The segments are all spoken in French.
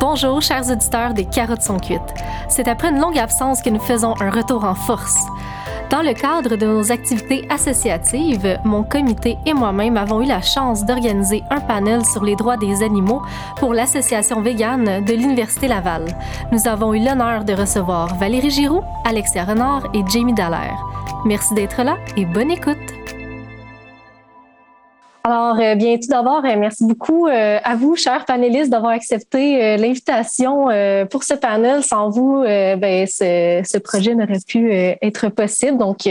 Bonjour, chers auditeurs des Carottes sont cuites. C'est après une longue absence que nous faisons un retour en force. Dans le cadre de nos activités associatives, mon comité et moi-même avons eu la chance d'organiser un panel sur les droits des animaux pour l'Association végane de l'Université Laval. Nous avons eu l'honneur de recevoir Valérie Giroux, Alexia Renard et Jamie Dallaire. Merci d'être là et bonne écoute! Alors, euh, bien, tout d'abord, euh, merci beaucoup euh, à vous, chers panélistes, d'avoir accepté l'invitation pour ce panel. Sans vous, ben, ce, ce, projet n'aurait pu être possible. Donc,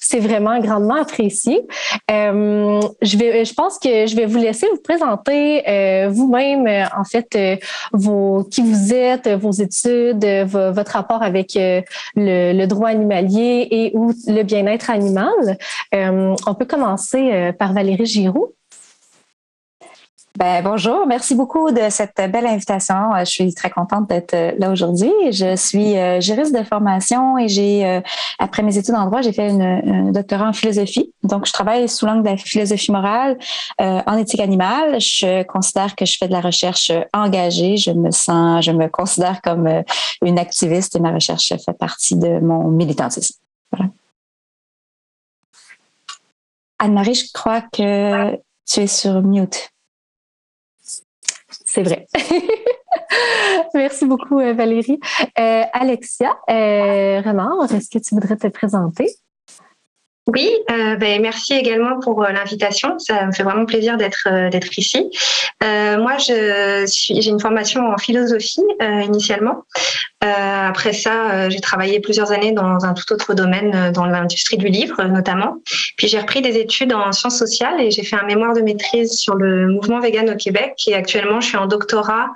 c'est vraiment grandement apprécié. je vais, je pense que je vais vous laisser vous présenter vous-même, en fait, vos, qui vous êtes, vos études, votre rapport avec le, le, droit animalier et ou le bien-être animal. on peut commencer par Valérie Giroux. Ben, bonjour, merci beaucoup de cette belle invitation. Euh, je suis très contente d'être euh, là aujourd'hui. Je suis euh, juriste de formation et j'ai, après mes études en droit, j'ai fait un doctorat en philosophie. Donc, je travaille sous l'angle de la philosophie morale en éthique animale. Je considère que je fais de la recherche engagée. Je me sens, je me considère comme une activiste et ma recherche fait partie de mon militantisme. Voilà. Anne-Marie, je crois que tu es sur mute. C'est vrai. Merci beaucoup, euh, Valérie. Euh, Alexia euh, Renard, est-ce que tu voudrais te présenter? Oui, euh, ben, merci également pour euh, l'invitation. Ça me fait vraiment plaisir d'être euh, d'être ici. Euh, moi, je suis j'ai une formation en philosophie initialement. après ça, j'ai travaillé plusieurs années dans un tout autre domaine, dans l'industrie du livre notamment. Puis j'ai repris des études en sciences sociales et j'ai fait un mémoire de maîtrise sur le mouvement vegan au Québec. Et actuellement, je suis en doctorat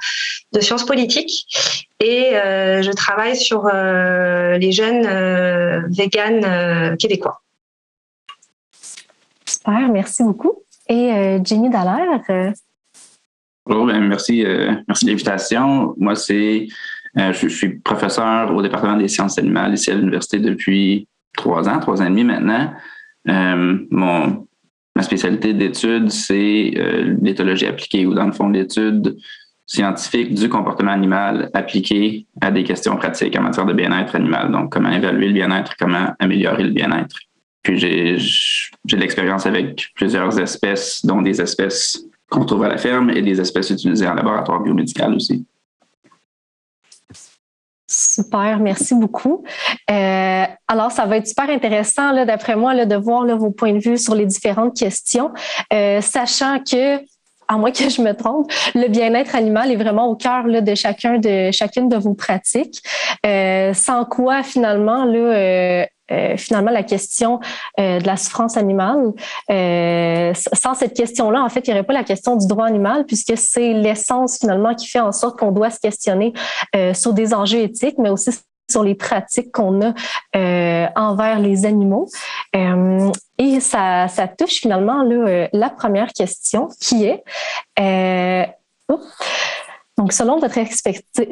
de sciences politiques et je travaille sur les jeunes véganes québécois merci beaucoup. Et euh, Jenny Dallaire. Euh, Bonjour, ben, merci, euh, merci de l'invitation. Moi, c'est, je, suis professeur au département des sciences animales ici à l'université depuis trois ans, trois ans et demi maintenant. mon, ma spécialité d'étude, c'est l'éthologie appliquée, ou dans le fond, l'étude scientifique du comportement animal appliqué à des questions pratiques en matière de bien-être animal. Donc, comment évaluer le bien-être, comment améliorer le bien-être. J'ai, de l'expérience avec plusieurs espèces, dont des espèces qu'on trouve à la ferme et des espèces utilisées en laboratoire biomédical aussi. Super, merci beaucoup. Euh, alors, ça va être super intéressant, d'après moi, là, de voir vos points de vue sur les différentes questions, euh, sachant que à moins que je me trompe, le bien-être animal est vraiment au cœur de chacun de chacune de vos pratiques. Euh, sans quoi, finalement, là, euh, euh, finalement la question euh, de la souffrance animale. Euh, sans cette question-là, en fait, il n'y aurait pas la question du droit animal, puisque c'est l'essence finalement qui fait en sorte qu'on doit se questionner sur des enjeux éthiques, mais aussi sur les pratiques qu'on a envers les animaux. et ça, touche finalement la première question qui est donc, selon votre, expertise,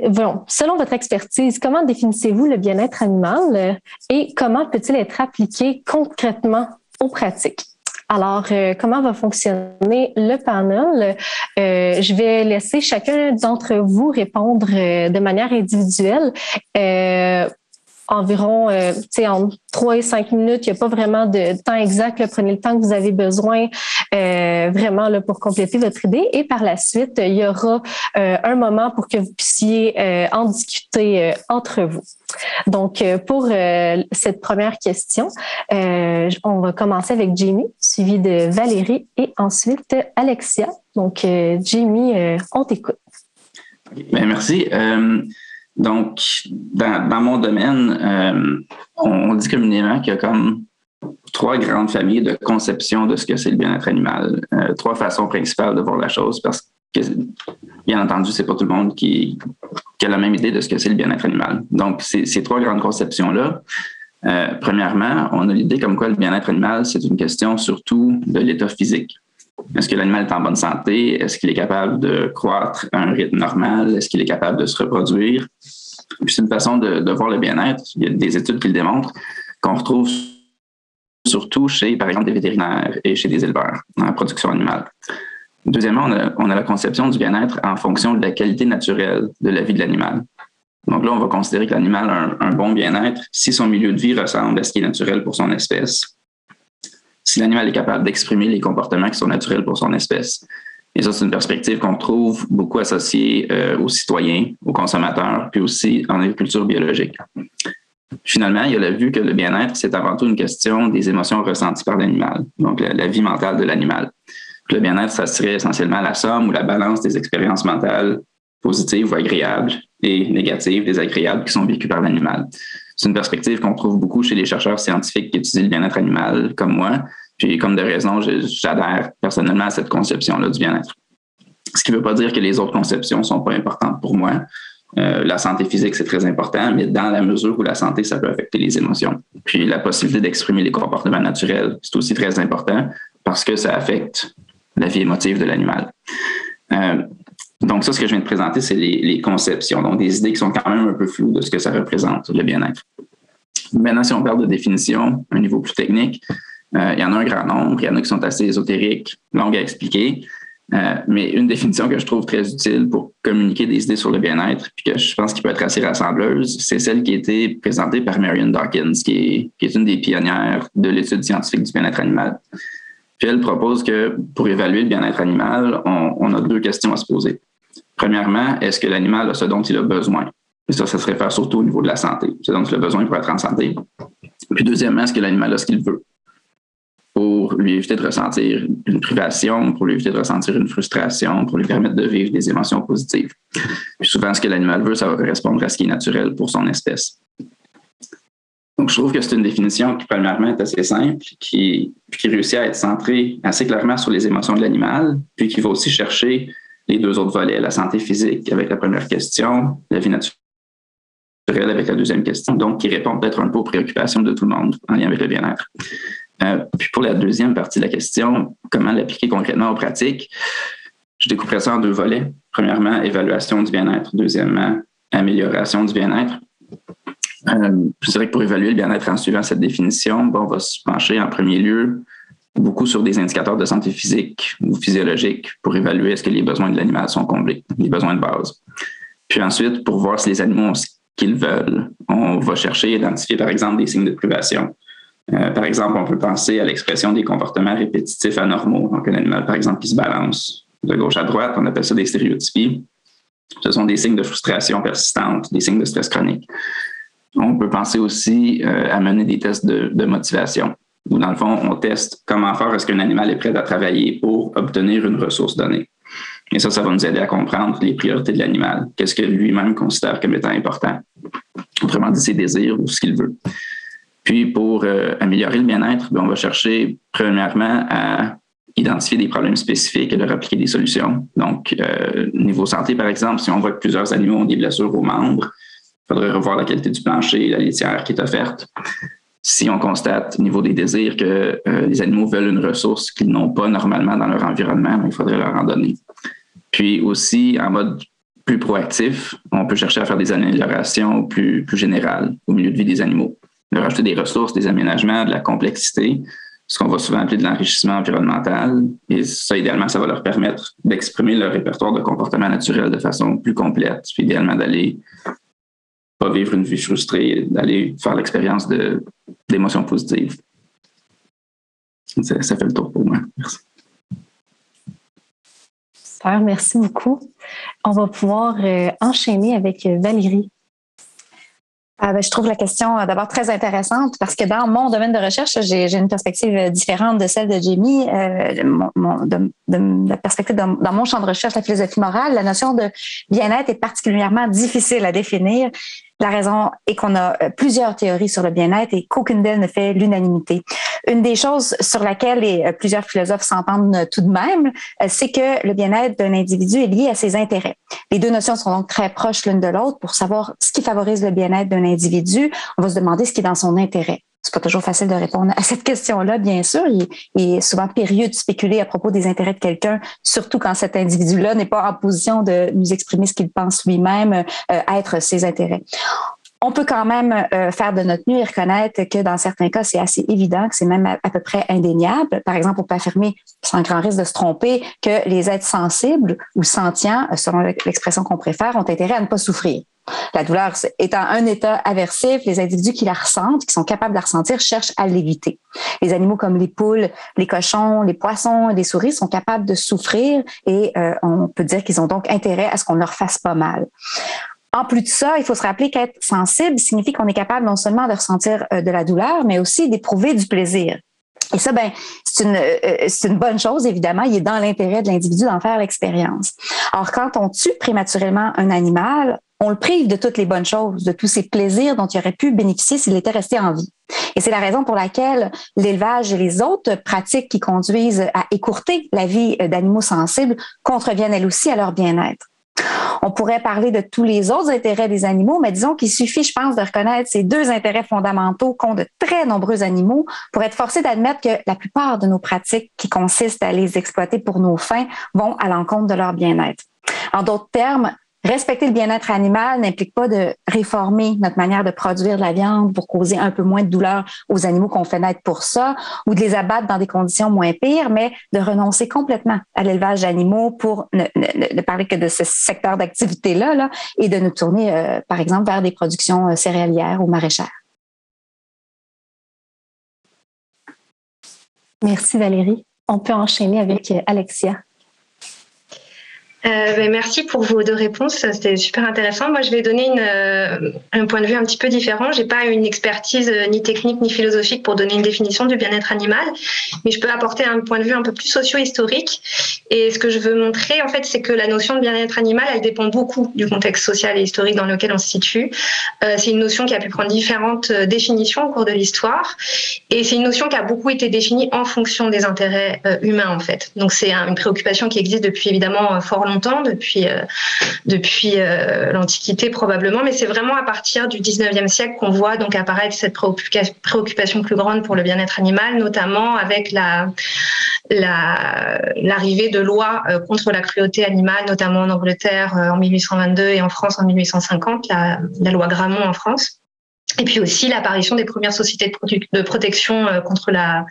selon votre expertise, comment définissez-vous le bien-être animal euh, et comment peut-il être appliqué concrètement aux pratiques? Alors, euh, comment va fonctionner le panel? Euh, je vais laisser chacun d'entre vous répondre de manière individuelle environ euh, en trois et cinq minutes. Il n'y a pas vraiment de temps exact. Prenez le temps que vous avez besoin euh, vraiment là, pour compléter votre idée. Et par la suite, il y aura euh, un moment pour que vous puissiez euh, en discuter entre vous. Donc, pour cette première question, on va commencer avec Jamie, suivi de Valérie et ensuite Alexia. Donc, Jamie, on t'écoute. Ben, merci. Donc, dans, mon domaine, euh, on, dit communément qu'il y a comme trois grandes familles de conception de ce que c'est le bien-être animal. Euh, trois façons principales de voir la chose parce que, bien entendu, c'est pas tout le monde qui, qui, a la même idée de ce que c'est le bien-être animal. Donc, ces trois grandes conceptions-là, euh, premièrement, on a l'idée comme quoi le bien-être animal, c'est une question surtout de l'état physique. Est-ce que l'animal est en bonne santé? Est-ce qu'il est capable de croître à un rythme normal? Est-ce qu'il est capable de se reproduire? c'est une façon de, voir le bien-être. Il y a des études qui le démontrent, qu'on retrouve surtout chez, par exemple, des vétérinaires et chez des éleveurs dans la production animale. Deuxièmement, on a, la conception du bien-être en fonction de la qualité naturelle de la vie de l'animal. Donc là, on va considérer que l'animal a un, bon bien-être si son milieu de vie ressemble à ce qui est naturel pour son espèce, si l'animal est capable d'exprimer les comportements qui sont naturels pour son espèce. Et ça, c'est une perspective qu'on trouve beaucoup associée euh, aux citoyens, aux consommateurs, puis aussi en agriculture biologique. Finalement, il y a la vue que le bien-être, c'est avant tout une question des émotions ressenties par l'animal, donc la vie mentale de l'animal. Le bien-être, ça serait essentiellement la somme ou la balance des expériences mentales positives ou agréables et négatives, désagréables qui sont vécues par l'animal. C'est une perspective qu'on trouve beaucoup chez les chercheurs scientifiques qui étudient le bien-être animal, comme moi. Puis, comme de raison, j'adhère personnellement à cette conception-là du bien-être. Ce qui ne veut pas dire que les autres conceptions ne sont pas importantes pour moi. Euh, la santé physique, c'est très important, mais dans la mesure où la santé, ça peut affecter les émotions. Puis la possibilité d'exprimer les comportements naturels, c'est aussi très important parce que ça affecte la vie émotive de l'animal. Euh, donc, ça, ce que je viens de présenter, c'est les, conceptions, donc des idées qui sont quand même un peu floues de ce que ça représente, le bien-être. Maintenant, si on parle de définition, un niveau plus technique, euh, il y en a un grand nombre, il y en a qui sont assez ésotériques, longues à expliquer, euh, mais une définition que je trouve très utile pour communiquer des idées sur le bien-être, puis que je pense qu'il peut être assez rassembleuse, c'est celle qui a été présentée par Marion Dawkins, qui qui est une des pionnières de l'étude scientifique du bien-être animal. Puis elle propose que pour évaluer le bien-être animal, on, a deux questions à se poser. Premièrement, est-ce que l'animal a ce dont il a besoin? Et ça, ça se réfère surtout au niveau de la santé, ce dont il a besoin pour être en santé. Puis deuxièmement, est-ce que l'animal a ce qu'il veut? Pour lui éviter de ressentir une privation, pour lui éviter de ressentir une frustration, pour lui permettre de vivre des émotions positives. Puis souvent, ce que l'animal veut, ça va correspondre à ce qui est naturel pour son espèce. Donc, je trouve que c'est une définition qui, premièrement, est assez simple, qui, qui réussit à être centrée assez clairement sur les émotions de l'animal, puis qui va aussi chercher les deux autres volets, la santé physique avec la première question, la vie naturelle avec la deuxième question, donc qui répond peut-être un peu aux préoccupations de tout le monde en lien avec le bien-être. Euh, puis pour la deuxième partie de la question, comment l'appliquer concrètement aux pratiques, je découperai ça en deux volets. Premièrement, évaluation du bien-être. Deuxièmement, amélioration du bien-être. Euh, je dirais que pour évaluer le bien-être en suivant cette définition, on va se pencher en premier lieu beaucoup sur des indicateurs de santé physique ou physiologique pour évaluer est-ce que les besoins de l'animal sont comblés, les besoins de base. Puis ensuite, pour voir si les animaux ont ce qu'ils veulent, on va chercher à identifier par exemple des signes de privation. Euh, par exemple, on peut penser à l'expression des comportements répétitifs anormaux. Donc, un animal, par exemple, qui se balance de gauche à droite, on appelle ça des stéréotypies. Ce sont des signes de frustration persistante, des signes de stress chronique. On peut penser aussi euh, à mener des tests de, motivation, où dans le fond, on teste comment faire est-ce qu'un animal est prêt à travailler pour obtenir une ressource donnée. Et ça, ça va nous aider à comprendre les priorités de l'animal. Qu'est-ce que lui-même considère comme étant important? Autrement dit, ses désirs ou ce qu'il veut. Puis, pour euh, améliorer le bien-être, ben, on va chercher premièrement à identifier des problèmes spécifiques et leur appliquer des solutions. Donc, euh, niveau santé, par exemple, si on voit que plusieurs animaux ont des blessures aux membres, il faudrait revoir la qualité du plancher, la litière qui est offerte. Si on constate au niveau des désirs que euh, les animaux veulent une ressource qu'ils n'ont pas normalement dans leur environnement, ben, il faudrait leur en donner. Puis aussi, en mode plus proactif, on peut chercher à faire des améliorations plus, plus générales au milieu de vie des animaux. Leur ajouter des ressources, des aménagements, de la complexité, ce qu'on va souvent appeler de l'enrichissement environnemental. Et ça, idéalement, ça va leur permettre d'exprimer leur répertoire de comportement naturel de façon plus complète, puis idéalement d'aller pas vivre une vie frustrée, d'aller faire l'expérience d'émotions positives. Ça, ça, fait le tour pour moi. Merci. Super, merci beaucoup. On va pouvoir euh, enchaîner avec Valérie. Ah ben, je trouve la question euh, d'abord très intéressante parce que dans mon domaine de recherche, j'ai une perspective différente de celle de Jamie. Euh, mon, de, de, la perspective dans, dans, mon champ de recherche, la philosophie morale, la notion de bien-être est particulièrement difficile à définir la raison est qu'on a euh, plusieurs théories sur le bien-être et qu'aucune d'elles ne fait l'unanimité. Une des choses sur laquelle euh, plusieurs philosophes s'entendent tout de même, euh, c'est que le bien-être d'un individu est lié à ses intérêts. Les deux notions sont donc très proches l'une de l'autre. Pour savoir ce qui favorise le bien-être d'un individu, on va se demander ce qui est dans son intérêt c'est pas toujours facile de répondre à cette question-là, bien sûr. Il, est souvent périlleux de spéculer à propos des intérêts de quelqu'un, surtout quand cet individu-là n'est pas en position de nous exprimer ce qu'il pense lui-même euh, être ses intérêts. on peut quand même euh, faire de notre mieux et reconnaître que dans certains cas, c'est assez évident, que c'est même à, peu près indéniable. Par exemple, on peut affirmer, sans grand risque de se tromper, que les êtres sensibles ou sentients, selon l'expression qu'on préfère, ont intérêt à ne pas souffrir. La douleur étant un état aversif, les individus qui la ressentent, qui sont capables de la ressentir, cherchent à l'éviter. Les animaux comme les poules, les cochons, les poissons, les souris sont capables de souffrir et euh, on peut dire qu'ils ont donc intérêt à ce qu'on leur fasse pas mal. En plus de ça, il faut se rappeler qu'être sensible signifie qu'on est capable non seulement de ressentir euh, de la douleur, mais aussi d'éprouver du plaisir. Et ça, ben, c'est une, euh, une bonne chose, évidemment. Il est dans l'intérêt de l'individu d'en faire l'expérience. Alors, quand on tue prématurément un animal, on le prive de toutes les bonnes choses, de tous ces plaisirs dont il aurait pu bénéficier s'il était resté en vie. Et c'est la raison pour laquelle l'élevage et les autres pratiques qui conduisent à écourter la vie d'animaux sensibles contreviennent elles aussi à leur bien-être. On pourrait parler de tous les autres intérêts des animaux, mais disons qu'il suffit, je pense, de reconnaître ces deux intérêts fondamentaux qu'ont de très nombreux animaux pour être forcé d'admettre que la plupart de nos pratiques qui consistent à les exploiter pour nos fins vont à l'encontre de leur bien-être. En d'autres termes, Respecter le bien-être animal n'implique pas de réformer notre manière de produire de la viande pour causer un peu moins de douleur aux animaux qu'on fait naître pour ça ou de les abattre dans des conditions moins pires, mais de renoncer complètement à l'élevage d'animaux pour ne, parler que de ce secteur d'activité-là là, et de nous tourner, euh, par exemple, vers des productions euh, céréalières ou maraîchères. Merci Valérie. On peut enchaîner avec euh, Alexia. Euh, ben, merci pour vos deux réponses, c'était super intéressant. Moi, je vais donner euh, un point de vue un petit peu différent. J'ai pas une expertise euh, ni technique ni philosophique pour donner une définition du bien-être animal, mais je peux apporter un point de vue un peu plus socio-historique. Et ce que je veux montrer, en fait, c'est que la notion de bien-être animal, elle dépend beaucoup du contexte social et historique dans lequel on se situe. C'est une notion qui a pu prendre différentes définitions au cours de l'histoire, et c'est une notion qui a beaucoup été définie en fonction des intérêts humains, en fait. Donc, c'est une préoccupation qui existe depuis évidemment fort longtemps depuis, euh, euh, l'Antiquité probablement, mais c'est vraiment à partir du 19e siècle qu'on voit donc apparaître cette préoccupation plus grande pour le bien-être animal, notamment avec la l'arrivée de lois euh, contre la cruauté animale, notamment en Angleterre en 1822 et en France en 1850, la, la loi Gramont en France. Et puis aussi l'apparition des premières sociétés de, protection euh, contre la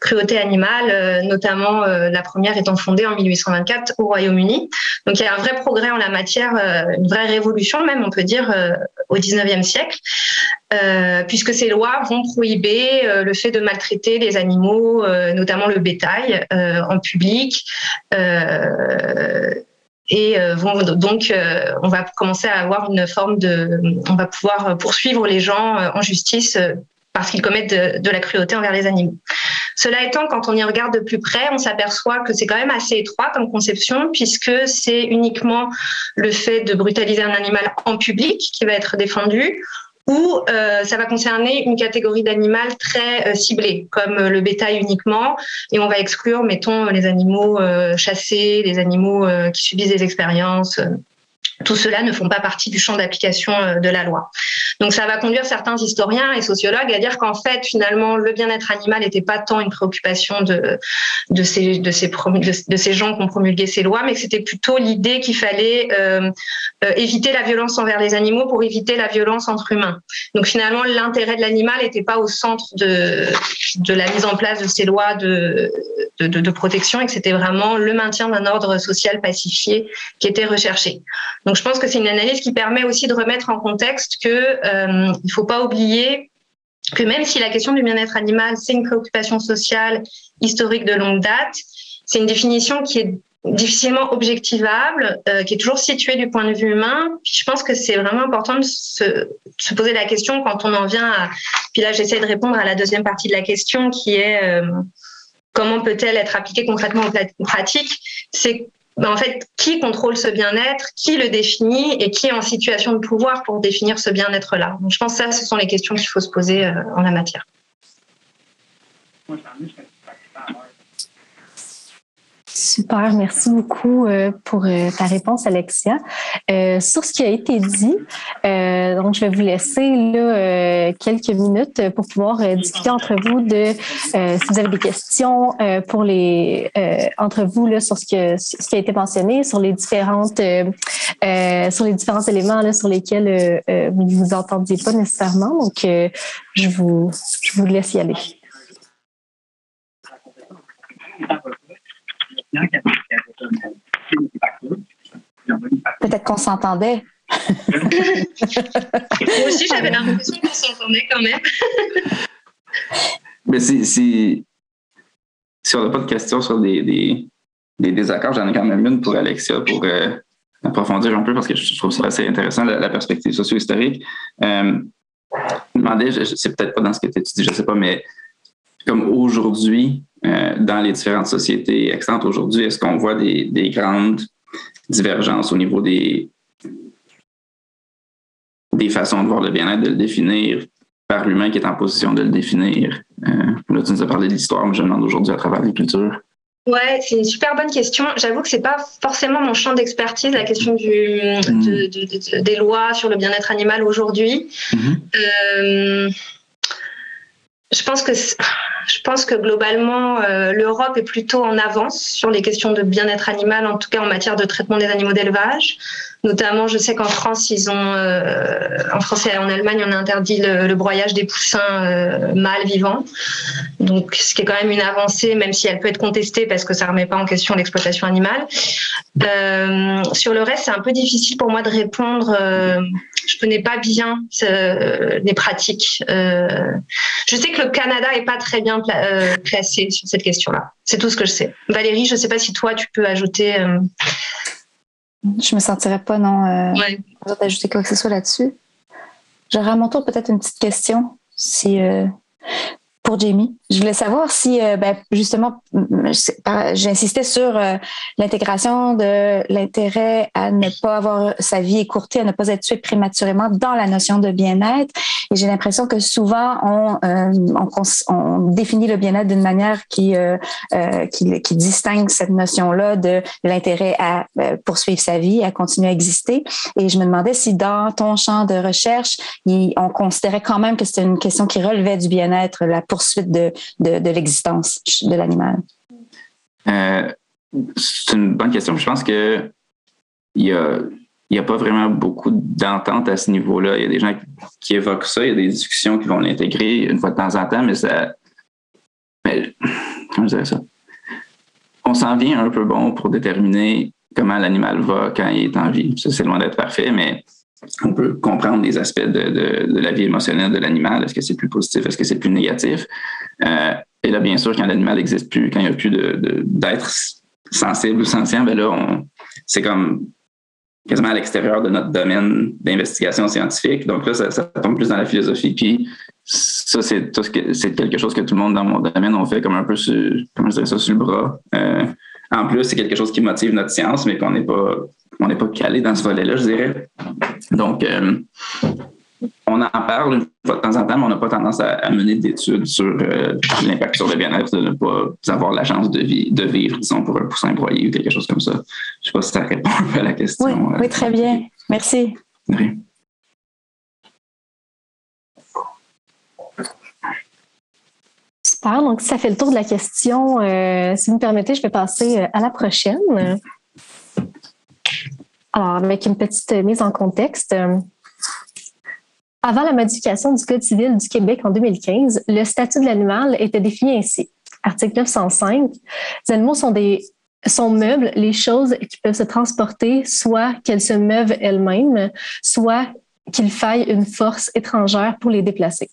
cruauté animale, euh, notamment euh, la première étant fondée en 1824 au Royaume-Uni. Donc il y a un vrai progrès en la matière, une vraie révolution même, on peut dire, au 19e siècle, puisque ces lois vont prohiber le fait de maltraiter les animaux, notamment le bétail, en public et euh, vont donc euh, on va commencer à avoir une forme de on va pouvoir poursuivre les gens euh, en justice parce qu'ils commettent de, la cruauté envers les animaux. Cela étant, quand on y regarde de plus près, on s'aperçoit que c'est quand même assez étroit comme conception, puisque c'est uniquement le fait de brutaliser un animal en public qui va être défendu, ou euh, ça va concerner une catégorie d'animal très euh, ciblée, comme euh, le bétail uniquement, et on va exclure, mettons, les animaux chassés, les animaux qui subissent des expériences tout cela ne font pas partie du champ d'application euh, de la loi. Donc ça va conduire certains historiens et sociologues à dire qu'en fait finalement le bien-être animal n'était pas tant une préoccupation de ces gens qui ont promulgué ces lois, mais que c'était plutôt l'idée qu'il fallait euh, euh, éviter la violence envers les animaux pour éviter la violence entre humains. Donc finalement l'intérêt de l'animal n'était pas au centre de la mise en place de ces lois de, de protection et que c'était vraiment le maintien d'un ordre social pacifié qui était recherché. Donc je pense que c'est une analyse qui permet aussi de remettre en contexte que euh, il faut pas oublier que même si la question du bien-être animal c'est une préoccupation sociale historique de longue date, c'est une définition qui est difficilement objectivable, euh, qui est toujours située du point de vue humain. Puis je pense que c'est vraiment important de se, se, poser la question quand on en vient à. Puis là, j'essaie de répondre à la deuxième partie de la question, qui est euh, comment peut-elle être appliquée concrètement en pratique? C'est ben, en fait, qui contrôle ce bien-être, qui le définit et qui est en situation de pouvoir pour définir ce bien-être-là? je pense que ça, ce sont les questions qu'il faut se poser euh, en la matière. Super, merci beaucoup euh, pour euh, ta réponse, Alexia. Euh, sur ce qui a été dit, donc je vais vous laisser quelques minutes pour pouvoir discuter entre vous de si vous avez des questions pour les entre vous là, sur ce, qui a été mentionné, sur les différentes sur les différents éléments sur lesquels vous ne vous entendiez pas nécessairement. Donc, je vous je vous laisse y aller. Peut-être qu'on s'entendait. Moi aussi, j'avais l'impression qu'on s'entendait quand même. Mais si, si, on n'a pas de questions sur des, des, désaccords, j'en ai quand même une pour Alexia pour euh, approfondir un peu parce que je trouve ça assez intéressant, la, perspective socio-historique. Euh, je me demandais, c'est peut-être pas dans ce que tu étudies, je ne sais pas, mais comme aujourd'hui, euh, dans les différentes sociétés extantes aujourd'hui, est-ce qu'on voit des, grandes divergences au niveau des, des façons de voir le bien-être, de le définir par l'humain qui est en position de le définir? Euh, là, tu nous as parlé de l'histoire, mais je me demande aujourd'hui à travers les cultures. Ouais, c'est une super bonne question. J'avoue que c'est pas forcément mon champ d'expertise, la question du, mm. des lois sur le bien-être animal aujourd'hui. Mm-hmm. Euh, je pense que je pense que globalement, euh, l'Europe est plutôt en avance sur les questions de bien-être animal, en tout cas en matière de traitement des animaux d'élevage. Notamment, je sais qu'en France, ils ont, euh, en France et en Allemagne, on a interdit le, broyage des poussins euh, mâles vivants. Donc, ce qui est quand même une avancée, même si elle peut être contestée parce que ça remet pas en question l'exploitation animale. Euh, sur le reste, c'est un peu difficile pour moi de répondre. Euh, je connais pas bien euh, les pratiques. je sais que le Canada est pas très bien placé sur cette question-là. C'est tout ce que je sais. Valérie, je sais pas si toi tu peux ajouter. Je me sentirais pas non ouais. d'ajouter quoi que ce soit là-dessus. J'aurais à mon tour peut-être une petite question si pour Jamie. Je voulais savoir si, euh, ben, justement, j'insistais sur euh, l'intégration de l'intérêt à ne pas avoir sa vie écourtée, à ne pas être tué prématurément dans la notion de bien-être. Et j'ai l'impression que souvent, on, euh, définit le bien-être d'une manière qui, qui, qui, distingue cette notion-là de, l'intérêt à poursuivre sa vie, à continuer à exister. Et je me demandais si dans ton champ de recherche, on considérait quand même que c'était une question qui relevait du bien-être, la de, l'existence de l'animal? Euh, c'est une bonne question. Je pense que il y a, pas vraiment beaucoup d'entente à ce niveau-là. Il y a des gens qui évoquent ça, il y a des discussions qui vont l'intégrer une fois de temps en temps, mais ça. Comment je dirais ça? On s'en vient un peu bon pour déterminer comment l'animal va quand il est en vie. C'est loin d'être parfait, mais on peut comprendre les aspects de, la vie émotionnelle de l'animal. Est-ce que c'est plus positif? Est-ce que c'est plus négatif? Euh, et là, bien sûr, quand l'animal n'existe plus, quand il n'y a plus d'être sensible ou sentient, ben là, c'est comme quasiment à l'extérieur de notre domaine d'investigation scientifique. Donc là, ça, tombe plus dans la philosophie. Puis ça, c'est quelque chose que tout le monde dans mon domaine on fait comme un peu sur, je ça, sur le bras. Euh, en plus, c'est quelque chose qui motive notre science, mais qu'on n'est pas on n'est pas calé dans ce volet-là, je dirais. Donc, euh, on en parle une fois de temps en temps, mais on n'a pas tendance à, mener d'études sur euh, l'impact sur le bien-être de ne pas avoir la chance de, de, vivre, disons, pour un poussin broyé ou quelque chose comme ça. Je ne sais pas si ça répond un peu à la question. Oui, euh, très bien. Merci. Super. Donc, ça fait le tour de la question. si vous me permettez, je vais passer à la prochaine. Alors, avec une petite mise en contexte. Euh, avant la modification du Code civil du Québec en 2015, le statut de l'animal était défini ainsi. Article 905. Les animaux sont des sont meubles, les choses qui peuvent se transporter, soit qu'elles se meuvent elles-mêmes, soit qu'il faille une force étrangère pour les déplacer.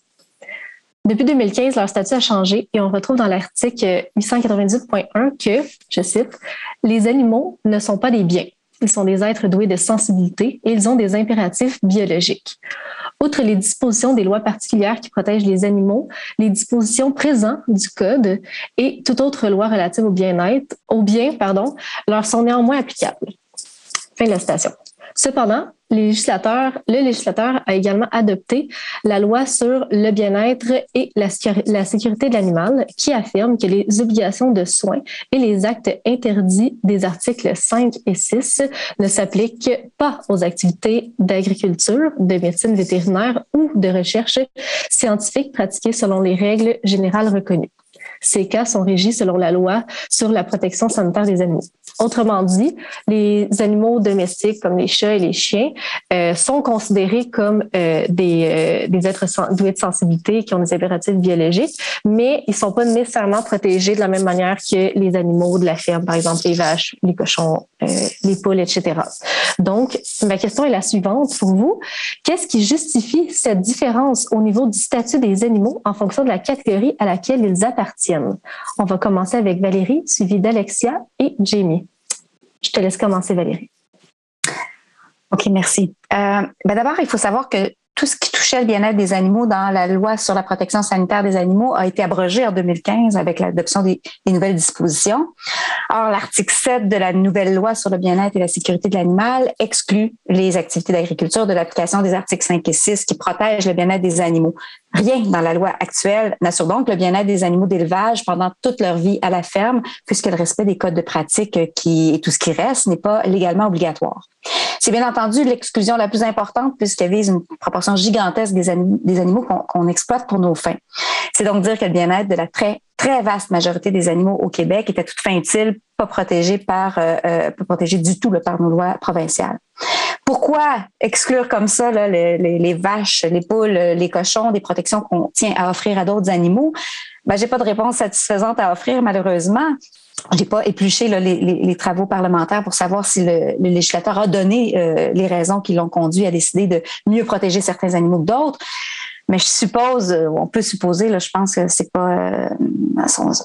Depuis 2015, leur statut a changé et on retrouve dans l'article 898.1 que, je cite, les animaux ne sont pas des biens. Ils sont des êtres doués de sensibilité et ils ont des impératifs biologiques. Outre les dispositions des lois particulières qui protègent les animaux, les dispositions présentes du Code et toute autre loi relative au bien-être, au bien, pardon, leur sont néanmoins applicables. Fin de la citation. Cependant, le législateur a également adopté la loi sur le bien-être et la, la sécurité de l'animal qui affirme que les obligations de soins et les actes interdits des articles 5 et 6 ne s'appliquent pas aux activités d'agriculture, de médecine vétérinaire ou de recherche scientifique pratiquées selon les règles générales reconnues. Ces cas sont régis selon la loi sur la protection sanitaire des animaux. Autrement dit, les animaux domestiques comme les chats et les chiens euh, sont considérés comme euh, des, euh, des êtres doués de sensibilité qui ont des impératifs biologiques, mais ils sont pas nécessairement protégés de la même manière que les animaux de la ferme, par exemple les vaches, les cochons, euh, les poules, etc. Donc, ma question est la suivante pour vous. Qu'est-ce qui justifie cette différence au niveau du statut des animaux en fonction de la catégorie à laquelle ils appartiennent? On va commencer avec Valérie, suivie d'Alexia et Jamie. Je te laisse commencer, Valérie. OK, merci. Euh, ben D'abord, il faut savoir que tout ce qui touchait le bien-être des animaux dans la loi sur la protection sanitaire des animaux a été abrogé en 2015 avec l'adoption des, des, nouvelles dispositions. Or, l'article 7 de la nouvelle loi sur le bien-être et la sécurité de l'animal exclut les activités d'agriculture de l'application des articles 5 et 6 qui protègent le bien-être des animaux. Rien dans la loi actuelle n'assure donc le bien-être des animaux d'élevage pendant toute leur vie à la ferme, puisque le respect des codes de pratique qui, et tout ce qui reste n'est pas légalement obligatoire. C'est bien entendu l'exclusion la plus importante puisqu'elle vise une proportion gigantesque des, anim des animaux qu'on qu exploite pour nos fins. C'est donc dire que le bien-être de la très très vaste majorité des animaux au Québec à toute fin utile, pas protégé par, euh, euh, pas protégé du tout par nos lois provinciales. Pourquoi exclure comme ça là, les, les, les, vaches, les poules, les cochons des protections qu'on tient à offrir à d'autres animaux? Ben, j'ai pas de réponse satisfaisante à offrir, malheureusement. J'ai pas épluché là, les, les, travaux parlementaires pour savoir si le, le législateur a donné euh, les raisons qui l'ont conduit à décider de mieux protéger certains animaux que d'autres. Mais je suppose, euh, on peut supposer, là, je pense que c'est pas, euh,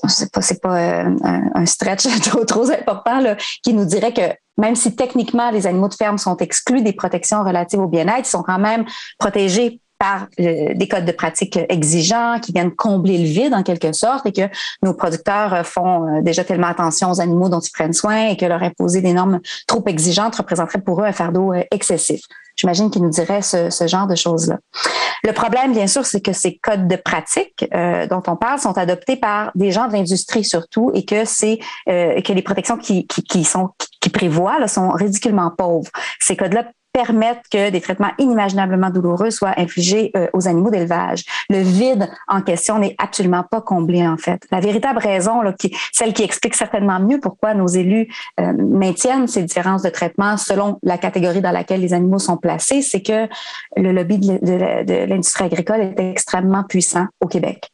c'est pas, c'est pas euh, un stretch trop, trop important là, qui nous dirait que même si techniquement les animaux de ferme sont exclus des protections relatives au bien-être, ils sont quand même protégés par des codes de pratique exigeants qui viennent combler le vide en quelque sorte et que nos producteurs font déjà tellement attention aux animaux dont ils prennent soin et que leur imposer des normes trop exigeantes représenterait pour eux un fardeau excessif. J'imagine qu'ils nous diraient ce, genre de choses-là. Le problème, bien sûr, c'est que ces codes de pratique euh, dont on parle sont adoptés par des gens de l'industrie surtout et que c'est euh, que les protections qui, qui, qui sont qui prévoient là, sont ridiculement pauvres. Ces codes-là permettent que des traitements inimaginablement douloureux soient infligés euh, aux animaux d'élevage. Le vide en question n'est absolument pas comblé, en fait. La véritable raison, celle qui explique certainement mieux pourquoi nos élus euh, maintiennent ces différences de traitement selon la catégorie dans laquelle les animaux sont placés, c'est que le lobby de l'industrie agricole est extrêmement puissant au Québec.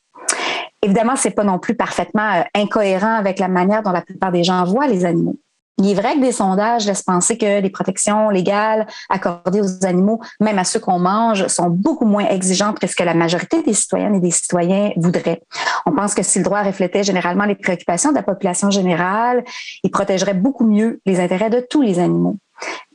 Évidemment, c'est pas non plus parfaitement euh, incohérent avec la manière dont la plupart des gens voient les animaux. Il est vrai que des sondages laissent penser que les protections légales accordées aux animaux, même à ceux qu'on mange, sont beaucoup moins exigeantes que ce que la majorité des citoyennes et des citoyens voudraient. On pense que si le droit reflétait généralement les préoccupations de la population générale, il protégerait beaucoup mieux les intérêts de tous les animaux.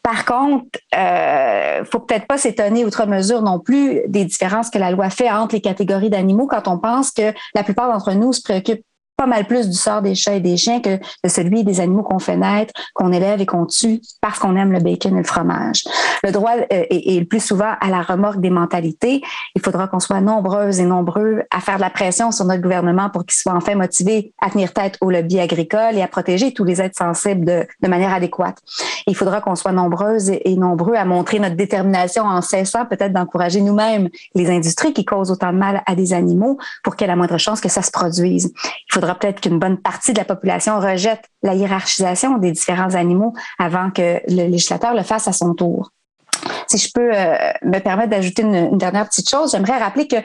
Par contre, euh, faut peut-être pas s'étonner outre mesure non plus des différences que la loi fait entre les catégories d'animaux quand on pense que la plupart d'entre nous se préoccupent pas mal plus du sort des chats et des chiens que celui des animaux qu'on fait naître, qu'on élève et qu'on tue parce qu'on aime le bacon et le fromage. Le droit euh, est, le plus souvent à la remorque des mentalités. Il faudra qu'on soit nombreuses et nombreux à faire de la pression sur notre gouvernement pour qu'il soit enfin motivé à tenir tête au lobby agricole et à protéger tous les êtres sensibles de, manière adéquate. Il faudra qu'on soit nombreuses et, et nombreux à montrer notre détermination en cessant peut-être d'encourager nous-mêmes les industries qui causent autant de mal à des animaux pour qu'il y ait la moindre chance que ça se produise. Il faudra peut-être qu'une bonne partie de la population rejette la hiérarchisation des différents animaux avant que le législateur le fasse à son tour. Si je peux euh, me permettre d'ajouter une, dernière petite chose, j'aimerais rappeler que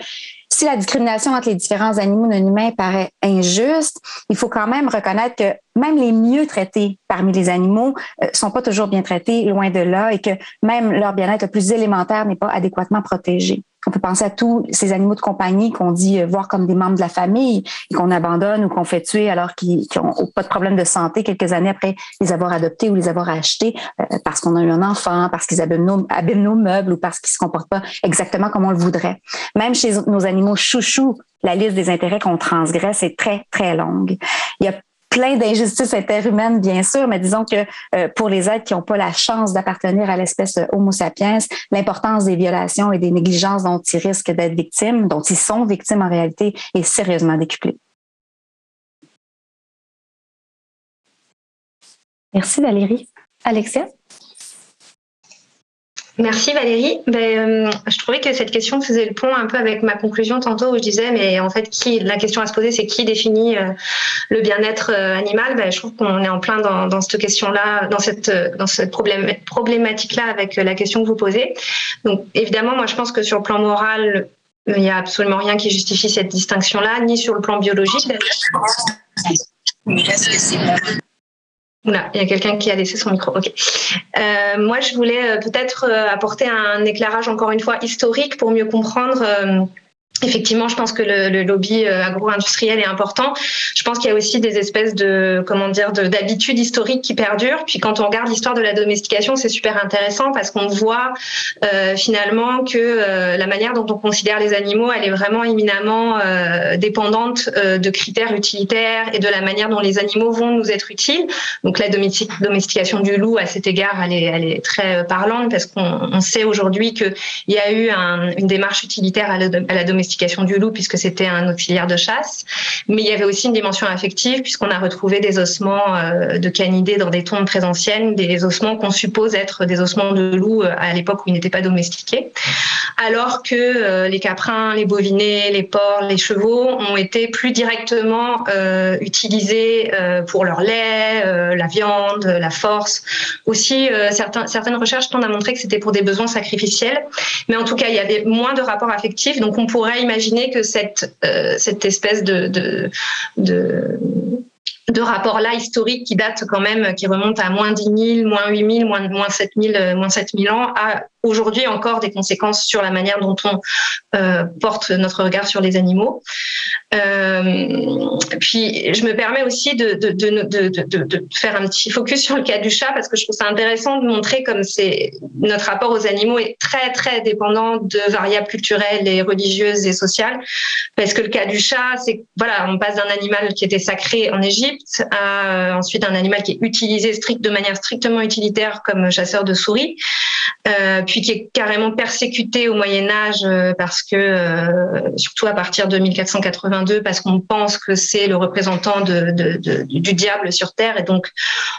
si la discrimination entre les différents animaux non humains paraît injuste, il faut quand même reconnaître que même les mieux traités parmi les animaux euh, sont pas toujours bien traités, loin de là, et que même leur bien-être le plus élémentaire n'est pas adéquatement protégé. On peut penser à tous ces animaux de compagnie qu'on dit euh, voir comme des membres de la famille et qu'on abandonne ou qu'on fait tuer alors qu'ils n'ont pas de problème de santé quelques années après les avoir adoptés ou les avoir achetés euh, parce qu'on a eu un enfant, parce qu'ils abîment nos, meubles ou parce qu'ils se comportent pas exactement comme on le voudrait. Même chez nos animaux chouchous, la liste des intérêts qu'on transgresse est très, très longue. Plein d'injustices interhumaines, bien sûr, mais disons que euh, pour les êtres qui n'ont pas la chance d'appartenir à l'espèce Homo sapiens, l'importance des violations et des négligences dont ils risquent d'être victimes, dont ils sont victimes en réalité, est sérieusement décuplée. Merci Valérie. Alexia? Merci Valérie. Ben, euh, je trouvais que cette question faisait le pont un peu avec ma conclusion tantôt où je disais, mais en fait, qui, la question à se poser, c'est qui définit euh, le bien-être euh, animal? Ben, Je trouve qu'on est en plein dans, cette question-là, dans cette, dans cette problématique-là avec la question que vous posez. Donc évidemment, moi je pense que sur le plan moral, il n'y a absolument rien qui justifie cette distinction-là, ni sur le plan biologique Oula, il y a quelqu'un qui a laissé son micro. Ok. Euh, moi, je voulais euh, peut-être euh, apporter un éclairage encore une fois historique pour mieux comprendre Effectivement, je pense que le, lobby euh, agro-industriel est important. Je pense qu'il y a aussi des espèces de comment dire d'habitudes historiques qui perdurent. Puis quand on regarde l'histoire de la domestication, c'est super intéressant parce qu'on voit euh, finalement que euh, la manière dont on considère les animaux, elle est vraiment éminemment dépendante de critères utilitaires et de la manière dont les animaux vont nous être utiles. Donc la domestication du loup, à cet égard, elle est, très parlante parce qu'on sait aujourd'hui qu'il y a eu un, une démarche utilitaire à la domestication du loup puisque c'était un auxiliaire de chasse, mais il y avait aussi une dimension affective puisqu'on a retrouvé des ossements euh, de canidés dans des tombes très anciennes, des ossements qu'on suppose être des ossements de loup euh, à l'époque où ils n'étaient pas domestiqués, alors que euh, les caprins, les bovinets, les porcs, les chevaux ont été plus directement utilisés pour leur lait, la viande, la force. Aussi, certaines recherches tendent à montrer que c'était pour des besoins sacrificiels, mais en tout cas, il y avait moins de rapports affectifs, donc on pourrait imaginer que cette, euh, cette espèce de, rapport-là historique qui date quand même, qui remonte à moins 10 000, moins 8 000, moins, moins 7 000, moins 7 000 ans, a aujourd'hui encore des conséquences sur la manière dont on euh, porte notre regard sur les animaux. Euh, puis, je me permets aussi de, faire un petit focus sur le cas du chat parce que je trouve ça intéressant de montrer comme notre rapport aux animaux est très très dépendant de variables culturelles et religieuses et sociales. Parce que le cas du chat, c'est voilà, on passe d'un animal qui était sacré en Égypte à ensuite un animal qui est utilisé de manière strictement utilitaire comme chasseur de souris. Euh, puis qui est carrément persécuté au Moyen Âge euh, parce que, euh, surtout à partir de 1482, parce qu'on pense que c'est le représentant du diable sur Terre, et donc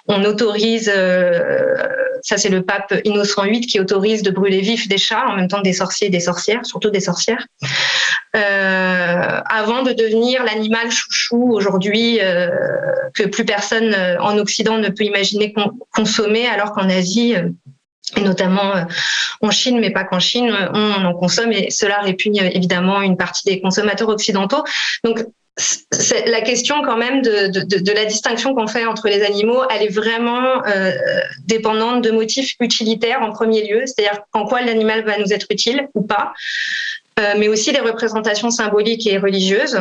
on autorise, euh, ça c'est le pape Innocent VIII qui autorise de brûler vif des chats en même temps que des sorciers et des sorcières, surtout des sorcières, avant de devenir l'animal chouchou aujourd'hui que plus personne en Occident ne peut imaginer consommer, alors qu'en Asie notamment euh, en Chine, mais pas qu'en Chine, on en consomme et cela répugne évidemment une partie des consommateurs occidentaux. Donc la question quand même de, de, la distinction qu'on fait entre les animaux, elle est vraiment euh, dépendante de motifs utilitaires en premier lieu, c'est-à-dire en quoi l'animal va nous être utile ou pas. Euh, mais aussi des représentations symboliques et religieuses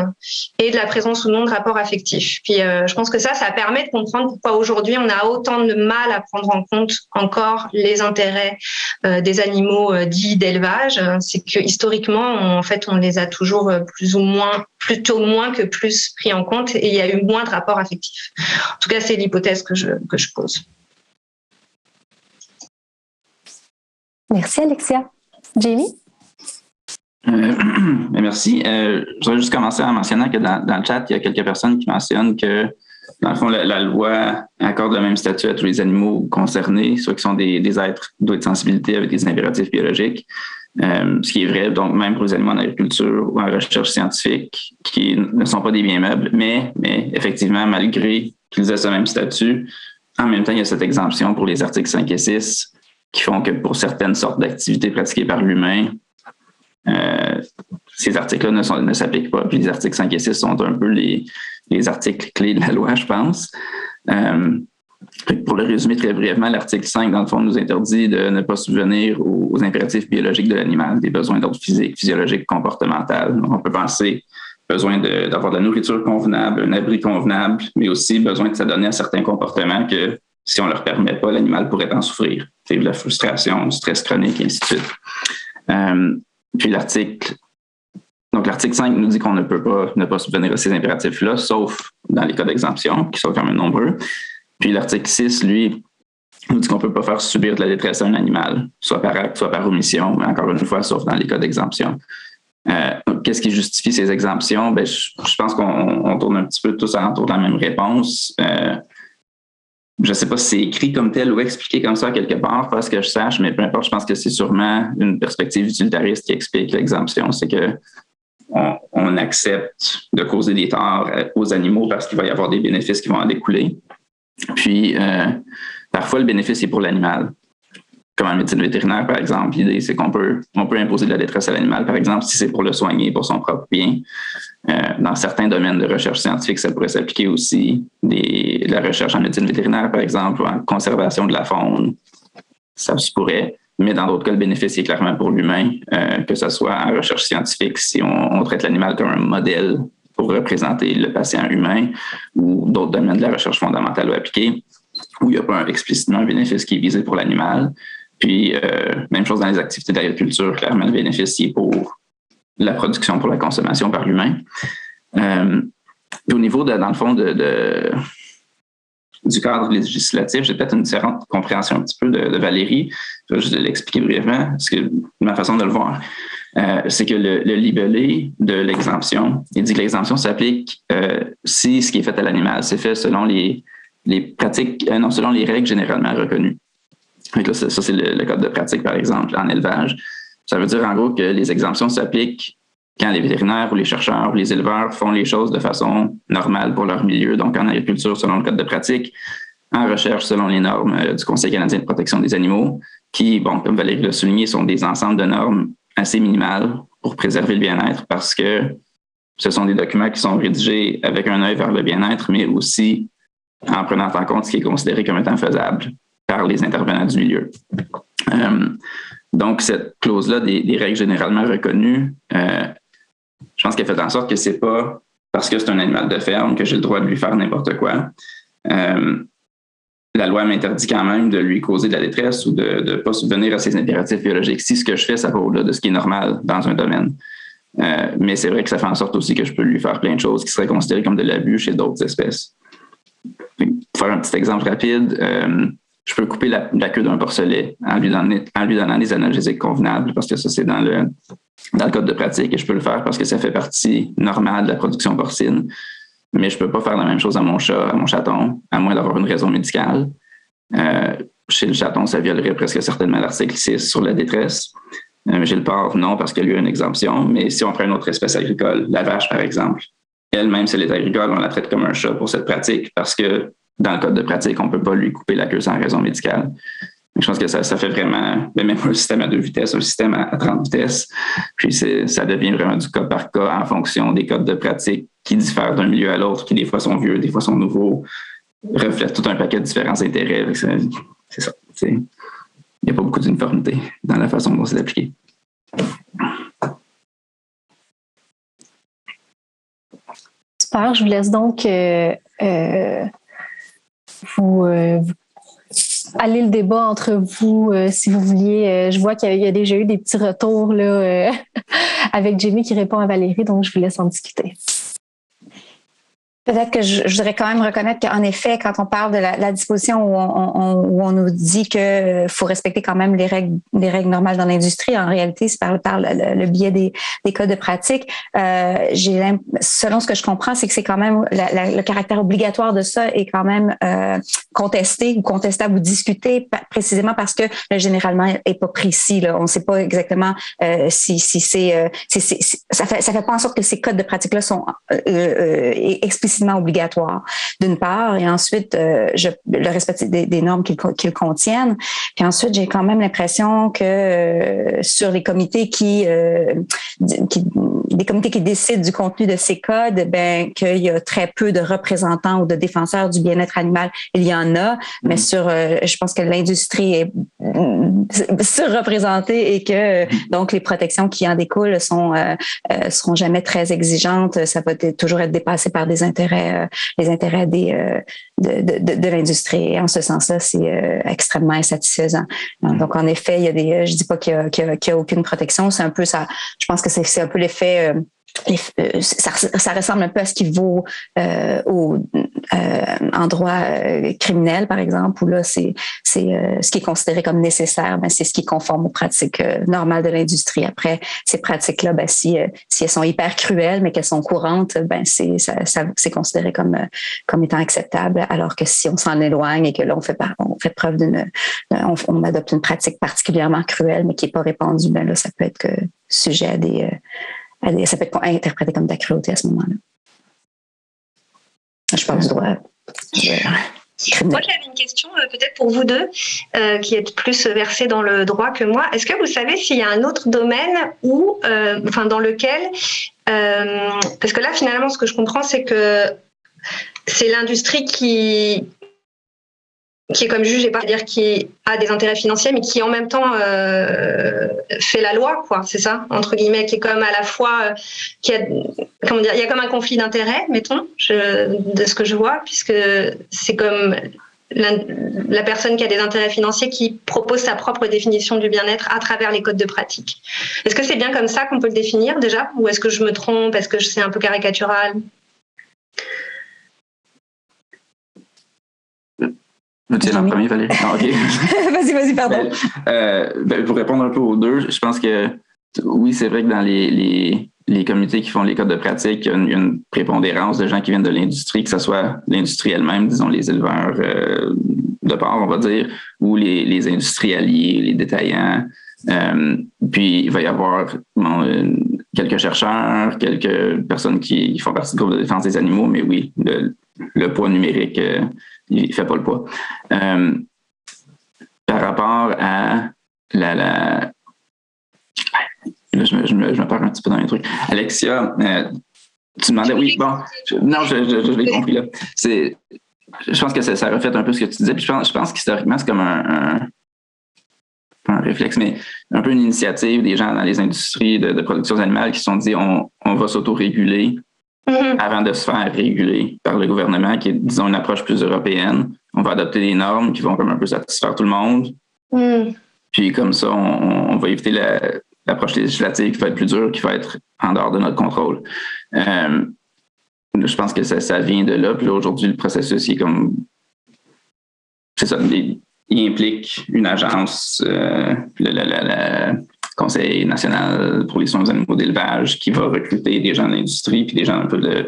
et de la présence ou non de rapports affectifs. Puis euh, je pense que ça, ça permet de comprendre pourquoi aujourd'hui on a autant de mal à prendre en compte encore les intérêts euh, des animaux dits d'élevage. C'est que historiquement, en fait, on les a toujours plus ou moins, plutôt moins que plus pris en compte et il y a eu moins de rapports affectifs. En tout cas, c'est l'hypothèse que je, que je pose. Merci Alexia. Jamie? Euh, merci. Euh, je voudrais juste commencer en mentionnant que dans, le chat, il y a quelques personnes qui mentionnent que, dans le fond, la, loi accorde le même statut à tous les animaux concernés, soit qui sont des, êtres de sensibilité avec des impératifs biologiques. Euh, ce qui est vrai, donc même pour les animaux en agriculture ou en recherche scientifique, qui ne sont pas des biens meubles, mais, mais effectivement, malgré qu'ils aient ce même statut, en même temps, il y a cette exemption pour les articles 5 et 6 qui font que pour certaines sortes d'activités pratiquées par l'humain, euh, ces articles-là ne, s'appliquent pas. Puis les articles 5 et 6 sont un peu les, les articles clés de la loi, je pense. Euh, pour le résumer très brièvement, l'article 5, dans le fond, nous interdit de ne pas subvenir aux, impératifs biologiques de l'animal, des besoins d'ordre physique, physiologique, comportemental. on peut penser besoin d'avoir de, de, la nourriture convenable, un abri convenable, mais aussi besoin de s'adonner à certains comportements que, si on ne leur permet pas, l'animal pourrait en souffrir. C'est de la frustration, du stress chronique, et ainsi de suite. Euh, puis l'article donc, l'article 5 nous dit qu'on ne peut pas ne pas subvenir à ces impératifs-là, sauf dans les cas d'exemption, qui sont quand même nombreux. Puis l'article 6, lui, nous dit qu'on ne peut pas faire subir de la détresse à un animal, soit par acte, soit par omission, mais encore une fois, sauf dans les cas d'exemption. Euh, qu'est-ce qui justifie ces exemptions? Ben, je, pense qu'on tourne un petit peu tous alentour de la même réponse. Euh, je ne sais pas si c'est écrit comme tel ou expliqué comme ça quelque part, pas ce que je sache, mais peu importe, je pense que c'est sûrement une perspective utilitariste qui explique l'exemption. C'est que on, accepte de causer des torts aux animaux parce qu'il va y avoir des bénéfices qui vont en découler. Puis, euh, parfois, le bénéfice est pour l'animal. Comme en médecine vétérinaire, par exemple, l'idée, c'est qu'on peut, on peut imposer de la détresse à l'animal, par exemple, si c'est pour le soigner, pour son propre bien. Euh, dans certains domaines de recherche scientifique, ça pourrait s'appliquer aussi. Des, de la recherche en médecine vétérinaire, par exemple, ou en conservation de la faune. Ça se pourrait. Mais dans d'autres cas, le bénéfice est clairement pour l'humain, euh, que ce soit en recherche scientifique, si on, traite l'animal comme un modèle pour représenter le patient humain, ou d'autres domaines de la recherche fondamentale ou appliquée, où il n'y a pas explicitement un bénéfice qui est visé pour l'animal. Puis, euh, même chose dans les activités d'agriculture, clairement, le bénéfice est pour la production, pour la consommation par l'humain. Euh, au niveau, de, dans le fond, du cadre législatif. J'ai peut-être une différente compréhension un petit peu de, Valérie. Je vais juste l'expliquer brièvement, parce que ma façon de le voir, euh, c'est que le, libellé de l'exemption, il dit que l'exemption s'applique si ce qui est fait à l'animal, c'est fait selon les, pratiques, non, selon les règles généralement reconnues. Donc ça, c'est le, code de pratique, par exemple, en élevage. Ça veut dire en gros que les exemptions s'appliquent quand les vétérinaires ou les chercheurs ou les éleveurs font les choses de façon normale pour leur milieu, donc en agriculture selon le code de pratique, en recherche selon les normes euh, du Conseil canadien de protection des animaux, qui, bon, comme Valérie l'a souligné, sont des ensembles de normes assez minimales pour préserver le bien-être parce que ce sont des documents qui sont rédigés avec un œil vers le bien-être, mais aussi en prenant en compte ce qui est considéré comme étant faisable par les intervenants du milieu. Euh, donc, cette clause-là des, règles généralement reconnues, euh, je pense qu'elle fait en sorte que c'est pas parce que c'est un animal de ferme que j'ai le droit de lui faire n'importe quoi. Euh, la loi m'interdit quand même de lui causer de la détresse ou de ne pas subvenir à ses impératifs biologiques si ce que je fais, ça va au-delà de ce qui est normal dans un domaine. Mais c'est vrai que ça fait en sorte aussi que je peux lui faire plein de choses qui seraient considérées comme de l'abus chez d'autres espèces. Pour faire un petit exemple rapide, je peux couper la, queue d'un porcelet en lui, donnant, en lui des analgésiques convenables parce que ça, c'est dans le, dans le code de pratique et je peux le faire parce que ça fait partie normale de la production porcine. Mais je ne peux pas faire la même chose à mon chat, à mon chaton, à moins d'avoir une raison médicale. Euh, chez le chaton, ça violerait presque certainement l'article 6 sur la détresse. Euh, chez le porc, non, parce qu'il y a une exemption. Mais si on prend une autre espèce agricole, la vache, par exemple, elle-même, si elle est agricole, on la traite comme un chat pour cette pratique parce que dans le code de pratique, on ne peut pas lui couper la queue sans raison médicale. Je pense que ça, ça fait vraiment, ben, même un système à deux vitesses, un système à 30 vitesses. Puis ça devient vraiment du cas par cas en fonction des codes de pratique qui diffèrent d'un milieu à l'autre, qui des fois sont vieux, des fois sont nouveaux, reflètent tout un paquet de différents intérêts. C'est ça. Il n'y a pas beaucoup d'uniformité dans la façon dont c'est appliqué. Super, je vous laisse donc euh, euh, vous, euh, aller le débat entre vous euh, si vous vouliez. Euh, je vois qu'il y, a déjà eu des petits retours là, avec Jamie qui répond à Valérie, donc je vous laisse en discuter. Peut-être que je, voudrais quand même reconnaître qu'en effet, quand on parle de la, disposition où on, nous dit qu'il faut respecter quand même les règles, les règles normales dans l'industrie, en réalité, c'est par, par le, biais des, des, codes de pratique. Euh, selon ce que je comprends, c'est que c'est quand même le caractère obligatoire de ça est quand même euh, contesté ou contestable ou discuté précisément parce que le généralement est pas précis. Là. On ne sait pas exactement euh, si, si c'est, euh, ça fait ça fait pas en sorte que ces codes de pratique là sont euh, obligatoire, d'une part, et ensuite euh, je, le respect des, normes qu'ils contiennent. Puis ensuite, j'ai quand même l'impression que euh, sur les comités qui, euh, qui, des comités qui décident du contenu de ces codes, ben qu'il y a très peu de représentants ou de défenseurs du bien-être animal. Il y en a, mais mm. sur, je pense que l'industrie est surreprésentée et que donc les protections qui en découlent sont seront jamais très exigeantes. Ça va toujours être dépassé par des intérêts euh, les intérêts des, euh, de, de, l'industrie. En ce sens-là, c'est euh, extrêmement insatisfaisant. Donc, en effet, il y a des, je dis pas qu'il y a, qu'il y a, aucune protection. C'est un peu ça. Je pense que c'est un peu l'effet euh, ça, ressemble un peu à ce qui vaut euh, au, euh, en droit criminel, par exemple, où là, c'est ce qui est considéré comme nécessaire, ben, c'est ce qui est conforme aux pratiques normales de l'industrie. Après, ces pratiques-là, ben, si, si elles sont hyper cruelles, mais qu'elles sont courantes, ben, c'est c'est considéré comme, comme étant acceptable, alors que si on s'en éloigne et que là, on fait, on fait preuve d'une... On, on, adopte une pratique particulièrement cruelle, mais qui n'est pas répandue, ben là, ça peut être que sujet à des ça peut être interprété comme de la cruauté à ce moment-là. Je parle du droit. Moi, j'avais une question euh, peut-être pour vous deux, euh, qui êtes plus versés dans le droit que moi. Est-ce que vous savez s'il y a un autre domaine où, euh, enfin, dans lequel, parce que là, finalement, ce que je comprends, c'est que c'est l'industrie qui, qui est comme juge, et pas dire qui a des intérêts financiers, mais qui en même temps euh, fait la loi, quoi. C'est ça, entre guillemets, qui est comme à la fois, euh, comment dire, il y a comme un conflit d'intérêts, mettons, de ce que je vois, puisque c'est comme la, la, personne qui a des intérêts financiers qui propose sa propre définition du bien-être à travers les codes de pratique. Est-ce que c'est bien comme ça qu'on peut le définir déjà, ou est-ce que je me trompe, est-ce que c'est un peu caricatural? Tu en premier, Valérie? vas-y, vas-y, pardon. Ben, euh, ben, pour répondre un peu aux deux, je pense que oui, c'est vrai que dans les, les, les, communautés qui font les codes de pratique, il y a une, prépondérance de gens qui viennent de l'industrie, que ce soit l'industrie elle-même, disons les éleveurs euh, de porc, on va dire, ou les, les industrialiers, les détaillants. Euh, puis il va y avoir quelques chercheurs, quelques personnes qui font partie du groupe de défense des animaux, mais oui, le, poids numérique il fait pas le poids. Euh, par rapport à la, la je, me, je, me, perds un petit peu dans les trucs. Alexia, euh, tu demandais, oui, bon, non, je, je, l'ai compris là. Je pense que ça, ça, reflète un peu ce que tu disais. Puis je pense, je pense qu'historiquement, c'est comme un, un, réflexe, mais un peu une initiative des gens dans les industries de, de production animale qui se sont dit on, on va s'autoréguler Mm-hmm. avant de se faire réguler par le gouvernement, qui est, disons, une approche plus européenne. On va adopter des normes qui vont comme un peu satisfaire tout le monde. Mm. Puis comme ça, on, va éviter l'approche législative qui va être plus dure, qui va être en dehors de notre contrôle. Euh, je pense que ça, ça, vient de là. Puis là, aujourd'hui, le processus, il est comme. C'est ça, il, implique une agence, euh, la, Conseil national pour les soins des animaux d'élevage qui va recruter des gens de l'industrie puis des gens un peu de,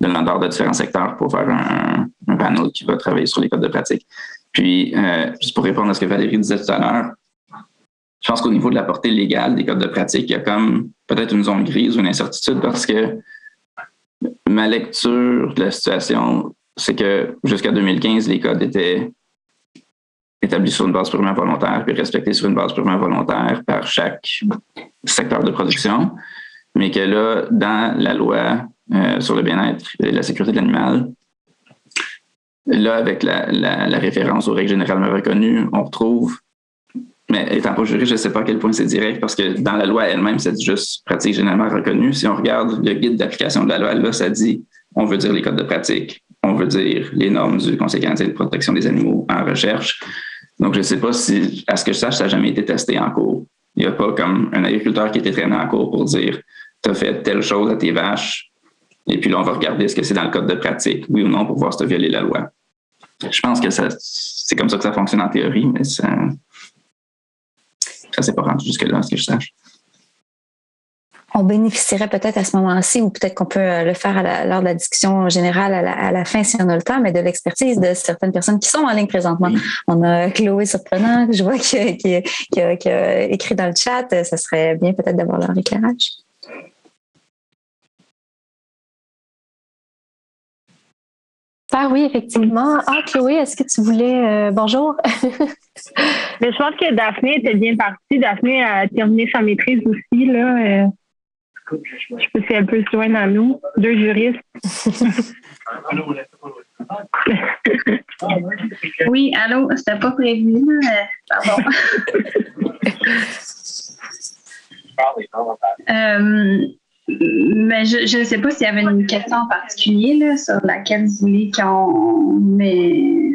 de l'endroit de différents secteurs pour faire un, un, panel qui va travailler sur les codes de pratique. Puis, euh, juste pour répondre à ce que Valérie disait tout à l'heure, je pense qu'au niveau de la portée légale des codes de pratique, il y a comme peut-être une zone grise ou une incertitude parce que ma lecture de la situation, c'est que jusqu'à 2015, les codes étaient établi sur une base purement volontaire, puis respecté sur une base purement volontaire par chaque secteur de production, mais que là, dans la loi euh, sur le bien-être et la sécurité de l'animal, là, avec la, référence aux règles généralement reconnues, on retrouve, mais étant pas juriste, je ne sais pas à quel point c'est direct, parce que dans la loi elle-même, c'est juste pratique généralement reconnue. Si on regarde le guide d'application de la loi, là, ça dit on veut dire les codes de pratique, on veut dire les normes du Conseil canadien de protection des animaux en recherche, donc, je ne sais pas si, à ce que je sache, ça n'a jamais été testé en cours. Il n'y a pas comme un agriculteur qui été traîné en cours pour dire tu as fait telle chose à tes vaches, et puis là, on va regarder ce que c'est dans le code de pratique, oui ou non, pour voir si tu as violé la loi. Je pense que c'est comme ça que ça fonctionne en théorie, mais ça ne s'est pas rendu jusque-là, à ce que je sache on bénéficierait peut-être à ce moment-ci, ou peut-être qu'on peut euh, le faire lors de la discussion générale à la, fin si on a le temps, mais de l'expertise de certaines personnes qui sont en ligne présentement. On a Chloé Surprenant, je vois, qui, a, écrit dans le chat. Ça serait bien peut-être d'avoir leur éclairage. Ah oui, effectivement. Ah, Chloé, est-ce que tu voulais. Euh, bonjour? Mais je pense que Daphné était bien partie. Daphné a terminé sa maîtrise aussi. Là. Euh. Je peux un peu se joindre à nous, deux juristes. oui, allô, c'était pas prévu. Pardon. euh, mais je ne sais pas s'il y avait une question en particulier là, sur laquelle vous voulez qu'on. Mais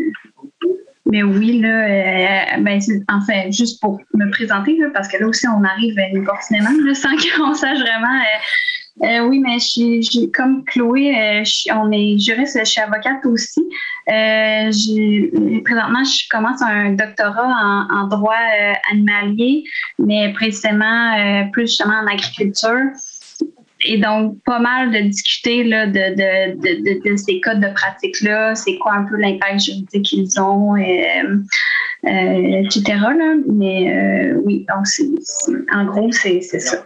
mais oui, là, euh, ben, enfin, juste pour me présenter, parce que là aussi, on arrive inopportunément, là, sans qu'on sache vraiment euh, Euh, oui, mais je suis, comme Chloé, euh, on est juriste, je suis avocate aussi. Euh, présentement, je commence un doctorat en, droit animalier, mais précisément plus justement en agriculture. Et donc, pas mal de discuter là, de, de, de, ces codes de pratique-là, c'est quoi un peu l'impact juridique qu'ils ont, et, etc. Là. Mais oui, donc, en gros, c'est ça.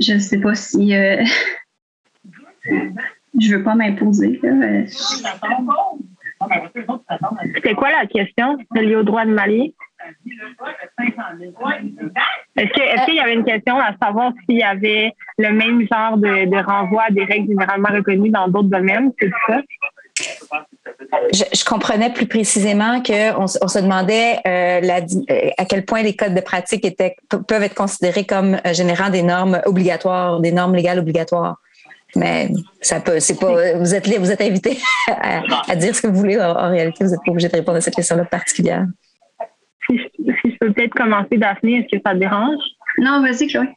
Je ne sais pas si euh, je veux pas m'imposer. C'était quoi la question? Liée au droit de Mali? Est-ce qu'il y avait une question à savoir s'il y avait le même genre de, renvoi à des règles généralement reconnues dans d'autres domaines, ça? Je, comprenais plus précisément qu'on on se demandait euh, euh, à quel point les codes de pratique peuvent être considérés comme euh, générant des normes obligatoires, des normes légales obligatoires. Mais ça peut, c'est pas, vous êtes vous êtes invité à, dire ce que vous voulez. En, réalité, vous n'êtes pas obligé de répondre à cette question-là particulière. Si je, peux peut-être commencer, Daphné, est-ce que ça te dérange? Non, vas-y, Chloé.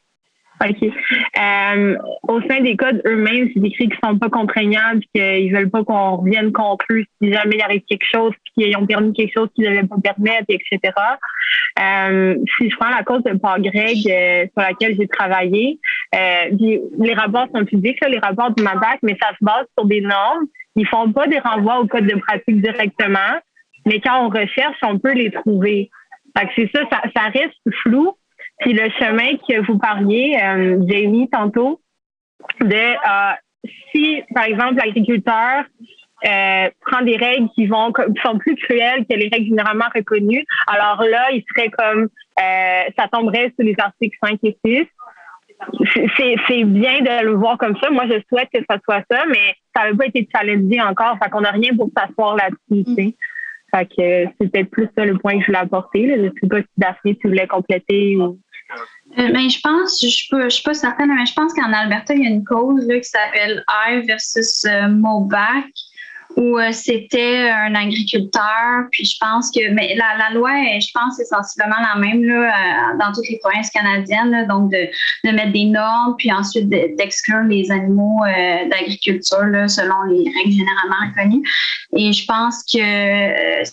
OK. Euh, au sein des codes eux-mêmes, c'est écrit qu'ils sont pas contraignants, qu'ils veulent pas qu'on revienne contre eux si jamais il arrive quelque chose, puis qu'ils ont permis quelque chose qu'ils ne devaient pas permettre, etc. Euh, si je prends la cause de Paul Greg euh, sur laquelle j'ai travaillé, les rapports sont publics, les rapports du MADAC, mais ça se base sur des normes. Ils font pas des renvois au code de pratique directement, mais quand on recherche, on peut les trouver. C'est ça, ça, ça reste flou. Puis le chemin que vous parliez, euh, Jamie, tantôt, de euh, si, par exemple, l'agriculteur euh, prend des règles qui vont qui sont plus cruelles que les règles généralement reconnues, alors là, il serait comme euh, ça tomberait sur les articles 5 et 6. C'est bien de le voir comme ça. Moi, je souhaite que ça soit ça, mais ça n'avait pas été challengé encore. Fait qu'on n'a rien pour s'asseoir là-dessus. Fait que c'est peut-être plus ça le point que je voulais apporter. Là. Je ne sais pas si Daphné, tu voulais compléter ou. Euh, ben, je pense, je suis pas certaine, mais je pense qu'en Alberta, il y a une cause là, qui s'appelle I versus euh, Mobac où euh, c'était un agriculteur. Puis je pense que mais la, loi, je pense, est sensiblement la même là, euh, dans toutes les provinces canadiennes. donc de, mettre des normes, puis ensuite d'exclure les animaux euh, d'agriculture selon les règles généralement reconnues. Et je pense que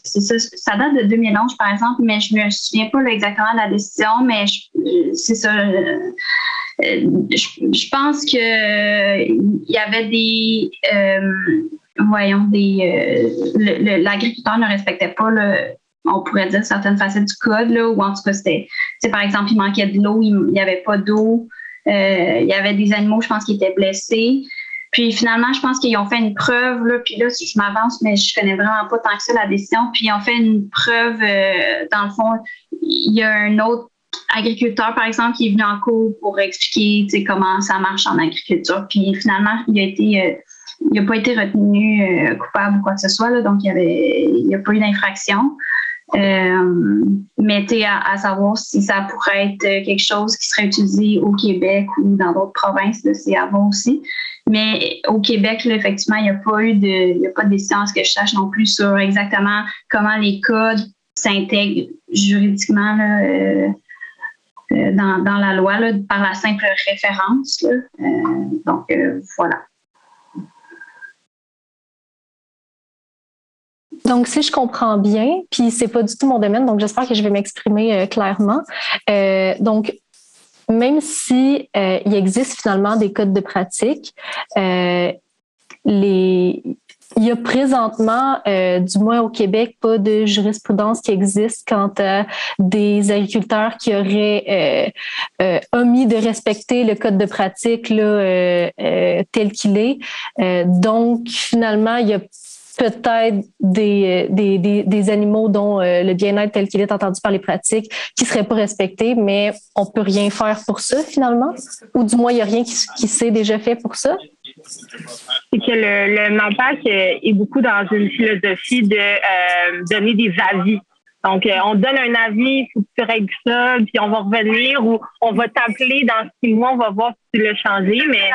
c'est ça, ça date de 2011, par exemple, mais je me souviens pas exactement de la décision, mais c'est ça. Je, pense que il y avait des voyons, des euh, l'agriculteur ne respectait pas le, on pourrait dire certaines facettes du code, là, ou en tout cas, c'était, par exemple, il manquait de l'eau, il n'y avait pas d'eau, euh, il y avait des animaux, je pense, qui étaient blessés. Puis finalement, je pense qu'ils ont fait une preuve, là, puis là, je m'avance, mais je connais vraiment pas tant que ça la décision. Puis ils ont fait une preuve, euh, dans le fond, il y a un autre agriculteur, par exemple, qui est venu en cours pour expliquer comment ça marche en agriculture. Puis finalement, il a été il n'a pas été retenu euh, coupable ou quoi que ce soit, donc il n'y a pas eu d'infraction. Euh, mais à, à savoir si ça pourrait être quelque chose qui serait utilisé au Québec ou dans d'autres provinces, c'est voir aussi. Mais au Québec, effectivement, il n'y a pas eu de, il y a pas de décision, ce que je sache non plus, sur exactement comment les codes s'intègrent juridiquement euh, euh, dans, la loi par la simple référence. Donc, voilà. Donc, si je comprends bien, puis c'est pas du tout mon domaine, donc j'espère que je vais m'exprimer euh, clairement. Euh, donc, même si euh, il existe finalement des codes de pratique, il y a présentement, du moins au Québec, pas de jurisprudence qui existe quant à des agriculteurs qui auraient omis de respecter le code de pratique là, tel qu'il est. donc, finalement, il y a peut-être des, des, des, des, animaux dont euh, le bien-être tel qu'il est entendu par les pratiques qui ne seraient pas respectés, mais on peut rien faire pour ça finalement? Ou du moins, il n'y a rien qui, qui s'est déjà fait pour ça? C'est que le, le MAPAC euh, est beaucoup dans une philosophie de euh, donner des avis. Donc, on donne un avis, il faut que tu règles ça, puis on va revenir ou on va t'appeler dans six mois, on va voir si tu l'as changé, mais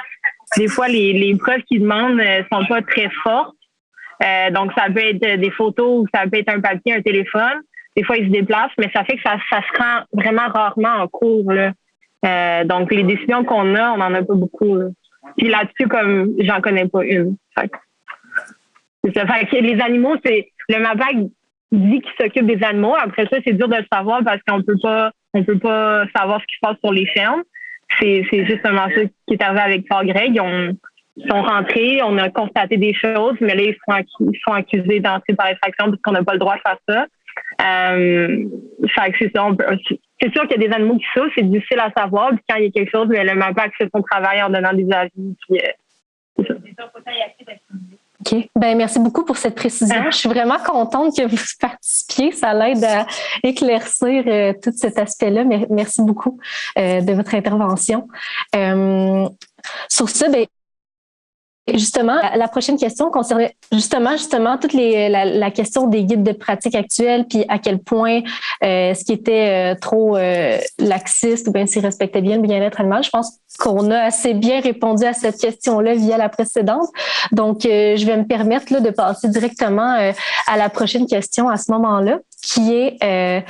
des fois, les, les preuves qu'ils demandent ne sont pas très fortes. Euh, donc, ça peut être des photos ça peut être un papier, un téléphone. des fois, ils se déplacent, mais ça fait que ça, se rend vraiment rarement en cours. Là. Euh, donc, les décisions qu'on a, on n'en a pas beaucoup. Puis là-dessus, comme j'en connais pas une. ça. Fait que les animaux, c'est le MAPAC dit qu'il s'occupe des animaux. Après ça, c'est dur de le savoir parce qu'on peut pas on peut pas savoir ce qui se passe sur les fermes. C'est, c'est justement ça qui est arrivé avec Fort Greg. Sont rentrés, on a constaté des choses, mais là, ils sont, accusés d'entrer par effraction parce qu'on n'a pas le droit de faire ça. Euh, c'est sûr qu'il y a des animaux qui souffrent, c'est difficile à savoir. Puis quand il y a quelque chose, mais le MAPAC fait son travail en donnant des avis. Euh, OK. Ben, merci beaucoup pour cette précision. Je suis vraiment contente que vous participiez. Ça l'aide à éclaircir euh, tout cet aspect-là. Merci beaucoup de votre intervention. Sur ce, ben, Justement, la prochaine question concernait justement justement toute la, question des guides de pratique actuels, puis à quel point euh, ce qui était euh, trop euh, laxiste ou bien s'il respectait bien le bien-être animal. Je pense qu'on a assez bien répondu à cette question-là via la précédente. Donc, je vais me permettre de passer directement à la prochaine question à ce moment-là, qui est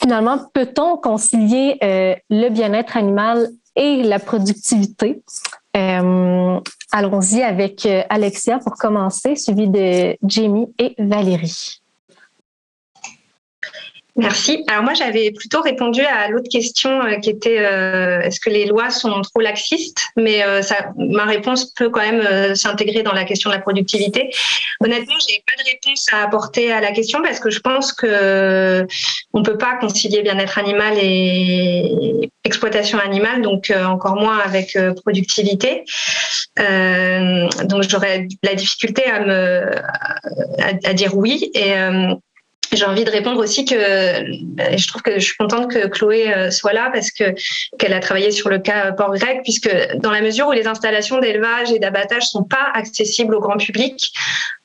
finalement, peut-on concilier le bien-être animal et la productivité? Euh, allons-y avec euh, Alexia pour commencer, suivi de Jamie et Valérie. Merci. Alors moi, j'avais plutôt répondu à l'autre question euh, qui était euh, est-ce que les lois sont trop laxistes? Mais euh, ça, ma réponse peut quand même s'intégrer dans la question de la productivité. Honnêtement, j'ai pas de réponse à apporter à la question parce que je pense que on peut pas concilier bien-être animal et exploitation animale, donc encore moins avec productivité. donc j'aurais la difficulté à me à, à dire oui et j'ai envie de répondre aussi que je trouve que je suis contente que Chloé euh, soit là parce que qu'elle a travaillé sur le cas port grec puisque dans la mesure où les installations d'élevage et d'abattage sont pas accessibles au grand public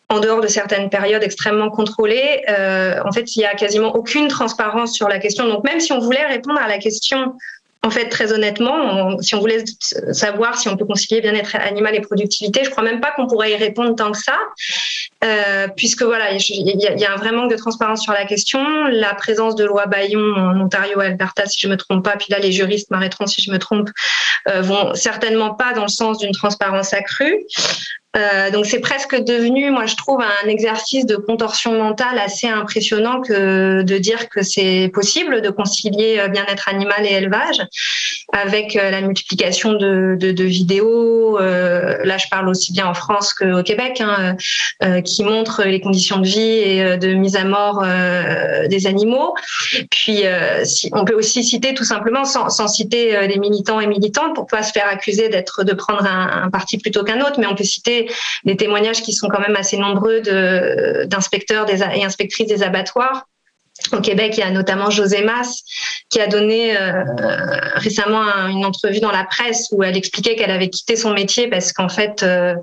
en dehors de certaines périodes extrêmement contrôlées, euh, en fait, il y a quasiment aucune transparence sur la question. Donc, même si on voulait répondre à la question en fait, très honnêtement, si on voulait savoir si on peut concilier bien-être animal et productivité, je crois même pas qu'on pourrait y répondre tant que ça, euh, puisque voilà, il y, a un vrai manque de transparence sur la question. La présence de loi Bayon en Ontario et Alberta, si je me trompe pas, puis là les juristes m'arrêteront si je me trompe, euh, vont certainement pas dans le sens d'une transparence accrue. Euh, donc c'est presque devenu, moi je trouve, un exercice de contorsion mentale assez impressionnant que de dire que c'est possible de concilier euh, bien-être animal et élevage avec euh, la multiplication de, de, de vidéos. Euh, là, je parle aussi bien en France qu'au Québec, hein, euh, qui montrent les conditions de vie et de mise à mort des animaux. Puis, si, on peut aussi citer tout simplement, sans, sans citer les militants et militantes, pour pas se faire accuser d'être de prendre un, un parti plutôt qu'un autre, mais on peut citer des, témoignages qui sont quand même assez nombreux d'inspecteurs et inspectrices des abattoirs au Québec, il y a notamment José Mas qui a donné euh, récemment une entrevue dans la presse où elle expliquait qu'elle avait quitté son métier parce qu'en fait, euh,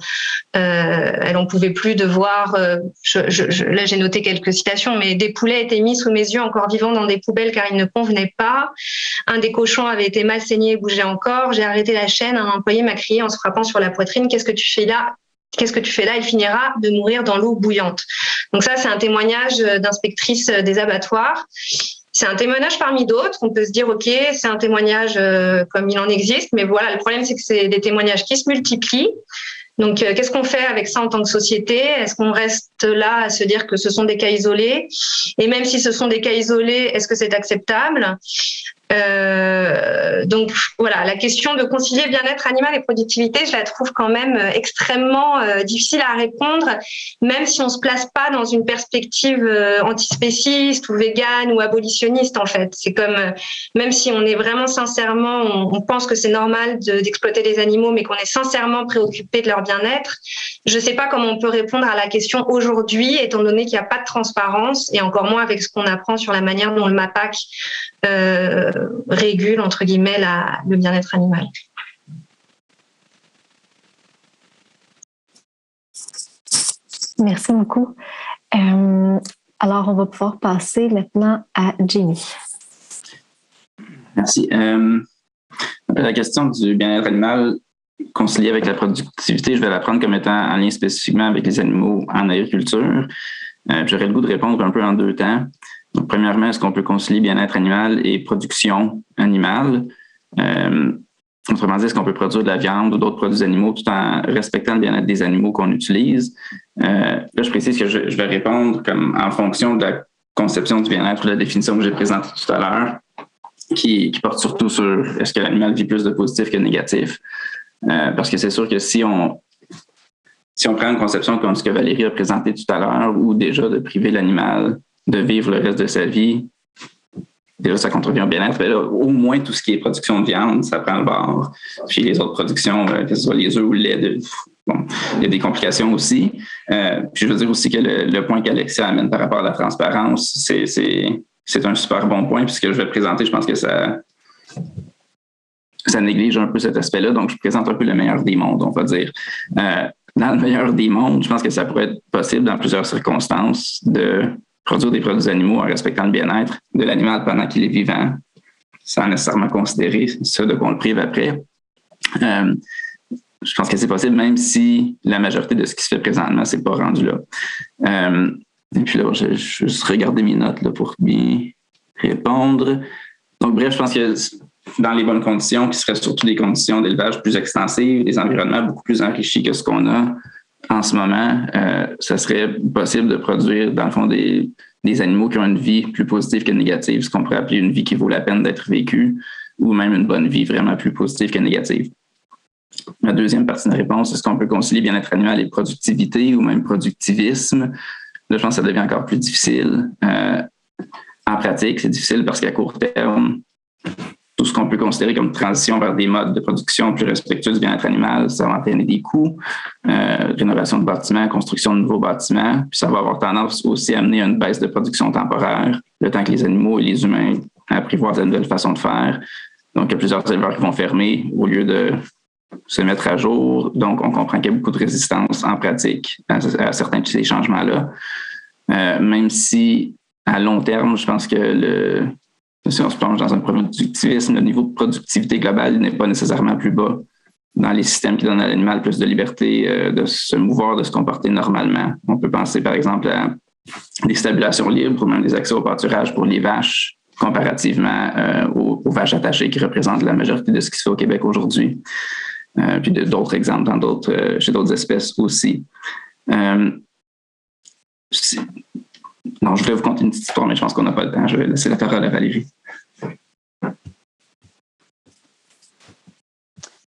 euh, elle en pouvait plus de voir. là, j'ai noté quelques citations, mais des poulets étaient mis sous mes yeux encore vivants dans des poubelles car ils ne convenaient pas. Un des cochons avait été mal saigné et bougeait encore. J'ai arrêté la chaîne. Un employé m'a crié en se frappant sur la poitrine "Qu'est-ce que tu fais là? Qu'est-ce que tu fais là? Il finira de mourir dans l'eau bouillante. Donc ça, c'est un témoignage d'inspectrice des abattoirs. C'est un témoignage parmi d'autres. On peut se dire, OK, c'est un témoignage euh, comme il en existe, mais voilà, le problème, c'est que c'est des témoignages qui se multiplient. Donc, euh, qu'est-ce qu'on fait avec ça en tant que société? Est-ce qu'on reste là à se dire que ce sont des cas isolés? Et même si ce sont des cas isolés, est-ce que c'est acceptable? Euh, donc voilà, la question de concilier bien-être animal et productivité, je la trouve quand même euh, extrêmement euh, difficile à répondre, même si on se place pas dans une perspective euh, antispéciste ou végane ou abolitionniste en fait. C'est comme même si on est vraiment sincèrement, on, pense que c'est normal d'exploiter les animaux, mais qu'on est sincèrement préoccupé de leur bien-être. Je sais pas comment on peut répondre à la question aujourd'hui, étant donné qu'il n'y a pas de transparence et encore moins avec ce qu'on apprend sur la manière dont le MAPAC euh, régule, entre guillemets, le bien-être animal. Merci beaucoup. Euh, alors, on va pouvoir passer maintenant à Jenny. Merci. Euh, la question du bien-être animal concilié avec la productivité, je vais la prendre comme étant en lien spécifiquement avec les animaux en agriculture. J'aurais le goût de répondre un peu en deux temps. Premièrement, est-ce qu'on peut concilier bien-être animal et production animale? Euh, autrement dit, est-ce qu'on peut produire de la viande ou d'autres produits animaux tout en respectant le bien-être des animaux qu'on utilise? Euh, là, je précise que je, vais répondre comme en fonction de la conception du bien-être ou de la définition que j'ai présentée tout à l'heure, qui, porte surtout sur est-ce que l'animal vit plus de positif que de négatif? Euh, parce que c'est sûr que si on, si on prend une conception comme ce que Valérie a présenté tout à l'heure, ou déjà de priver l'animal de vivre le reste de sa vie, déjà ça contrevient au bien-être. au moins tout ce qui est production de viande, ça prend le bord. Puis les autres productions, euh, que ce soit les œufs ou le lait, bon, il y a des complications aussi. Euh, puis je veux dire aussi que le, point qu'Alexia amène par rapport à la transparence, c'est, un super bon point, puisque je vais présenter, je pense que ça, ça néglige un peu cet aspect-là. Donc, je présente un peu le meilleur des mondes, on va dire. Euh, dans le meilleur des mondes, je pense que ça pourrait être possible dans plusieurs circonstances de produire des produits animaux en respectant le bien-être de l'animal pendant qu'il est vivant, sans nécessairement considérer ce de quoi on le prive après. Euh, je pense que c'est possible, même si la majorité de ce qui se fait présentement, c'est pas rendu là. Euh, et puis là, je, vais juste regarder mes notes pour bien répondre. Donc, bref, je pense que dans les bonnes conditions, qui seraient surtout des conditions d'élevage plus extensives, des environnements beaucoup plus enrichis que ce qu'on a en ce moment, euh, ça serait possible de produire, dans le fond, des, des, animaux qui ont une vie plus positive que négative, ce qu'on pourrait appeler une vie qui vaut la peine d'être vécue, ou même une bonne vie vraiment plus positive que négative. La deuxième partie de la réponse, est-ce qu'on peut concilier bien-être animal et productivité ou même productivisme? Là, je pense que ça devient encore plus difficile. Euh, en pratique, c'est difficile parce qu'à court terme, ce qu'on peut considérer comme transition vers des modes de production plus respectueux du bien-être animal, ça va entraîner des coûts, euh, rénovation de bâtiments, construction de nouveaux bâtiments, puis ça va avoir tendance aussi à amener une baisse de production temporaire, le temps que les animaux et les humains apprivoisent de nouvelles façons de faire. Donc, il y a plusieurs éleveurs qui vont fermer au lieu de se mettre à jour. Donc, on comprend qu'il y a beaucoup de résistance en pratique à, certains de ces changements-là. Euh, même si, à long terme, je pense que le, si on se plonge dans un productivisme, le niveau de productivité globale n'est pas nécessairement plus bas dans les systèmes qui donnent à l'animal plus de liberté euh, de se mouvoir, de se comporter normalement. On peut penser par exemple à des stabulations libres ou même des accès au pâturage pour les vaches comparativement euh, aux, vaches attachées qui représentent la majorité de ce qui se fait au Québec aujourd'hui. Euh, puis d'autres exemples dans d'autres, chez d'autres espèces aussi. non, je voulais vous conter une petite histoire, mais je pense qu'on n'a pas le temps. Je vais laisser la parole à Valérie.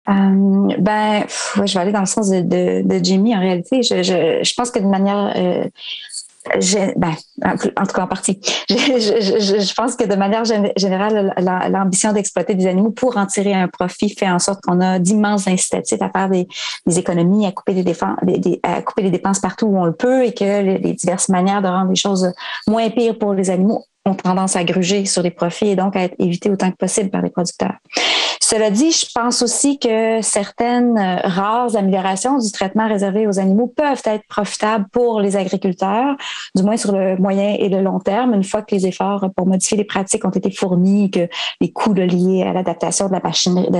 Euh, ben, je vais aller dans le sens de, Jimmy. En réalité, je, je, je pense que de manière euh, ben, en tout cas en partie. Je, je, pense que de manière générale, l'ambition d'exploiter des animaux pour en tirer un profit fait en sorte qu'on a d'immenses incitatifs à faire des, économies, à couper des, défenses, des, à couper les dépenses partout où on le peut et que les, les diverses manières de rendre les choses moins pires pour les animaux ont tendance à gruger sur les profits et donc à être évitées autant que possible par les producteurs. Cela dit, je pense aussi que certaines euh, rares améliorations du traitement réservé aux animaux peuvent être profitables pour les agriculteurs, du moins sur le moyen et le long terme, une fois que les efforts pour modifier les pratiques ont été fournis, que les coûts liés à l'adaptation de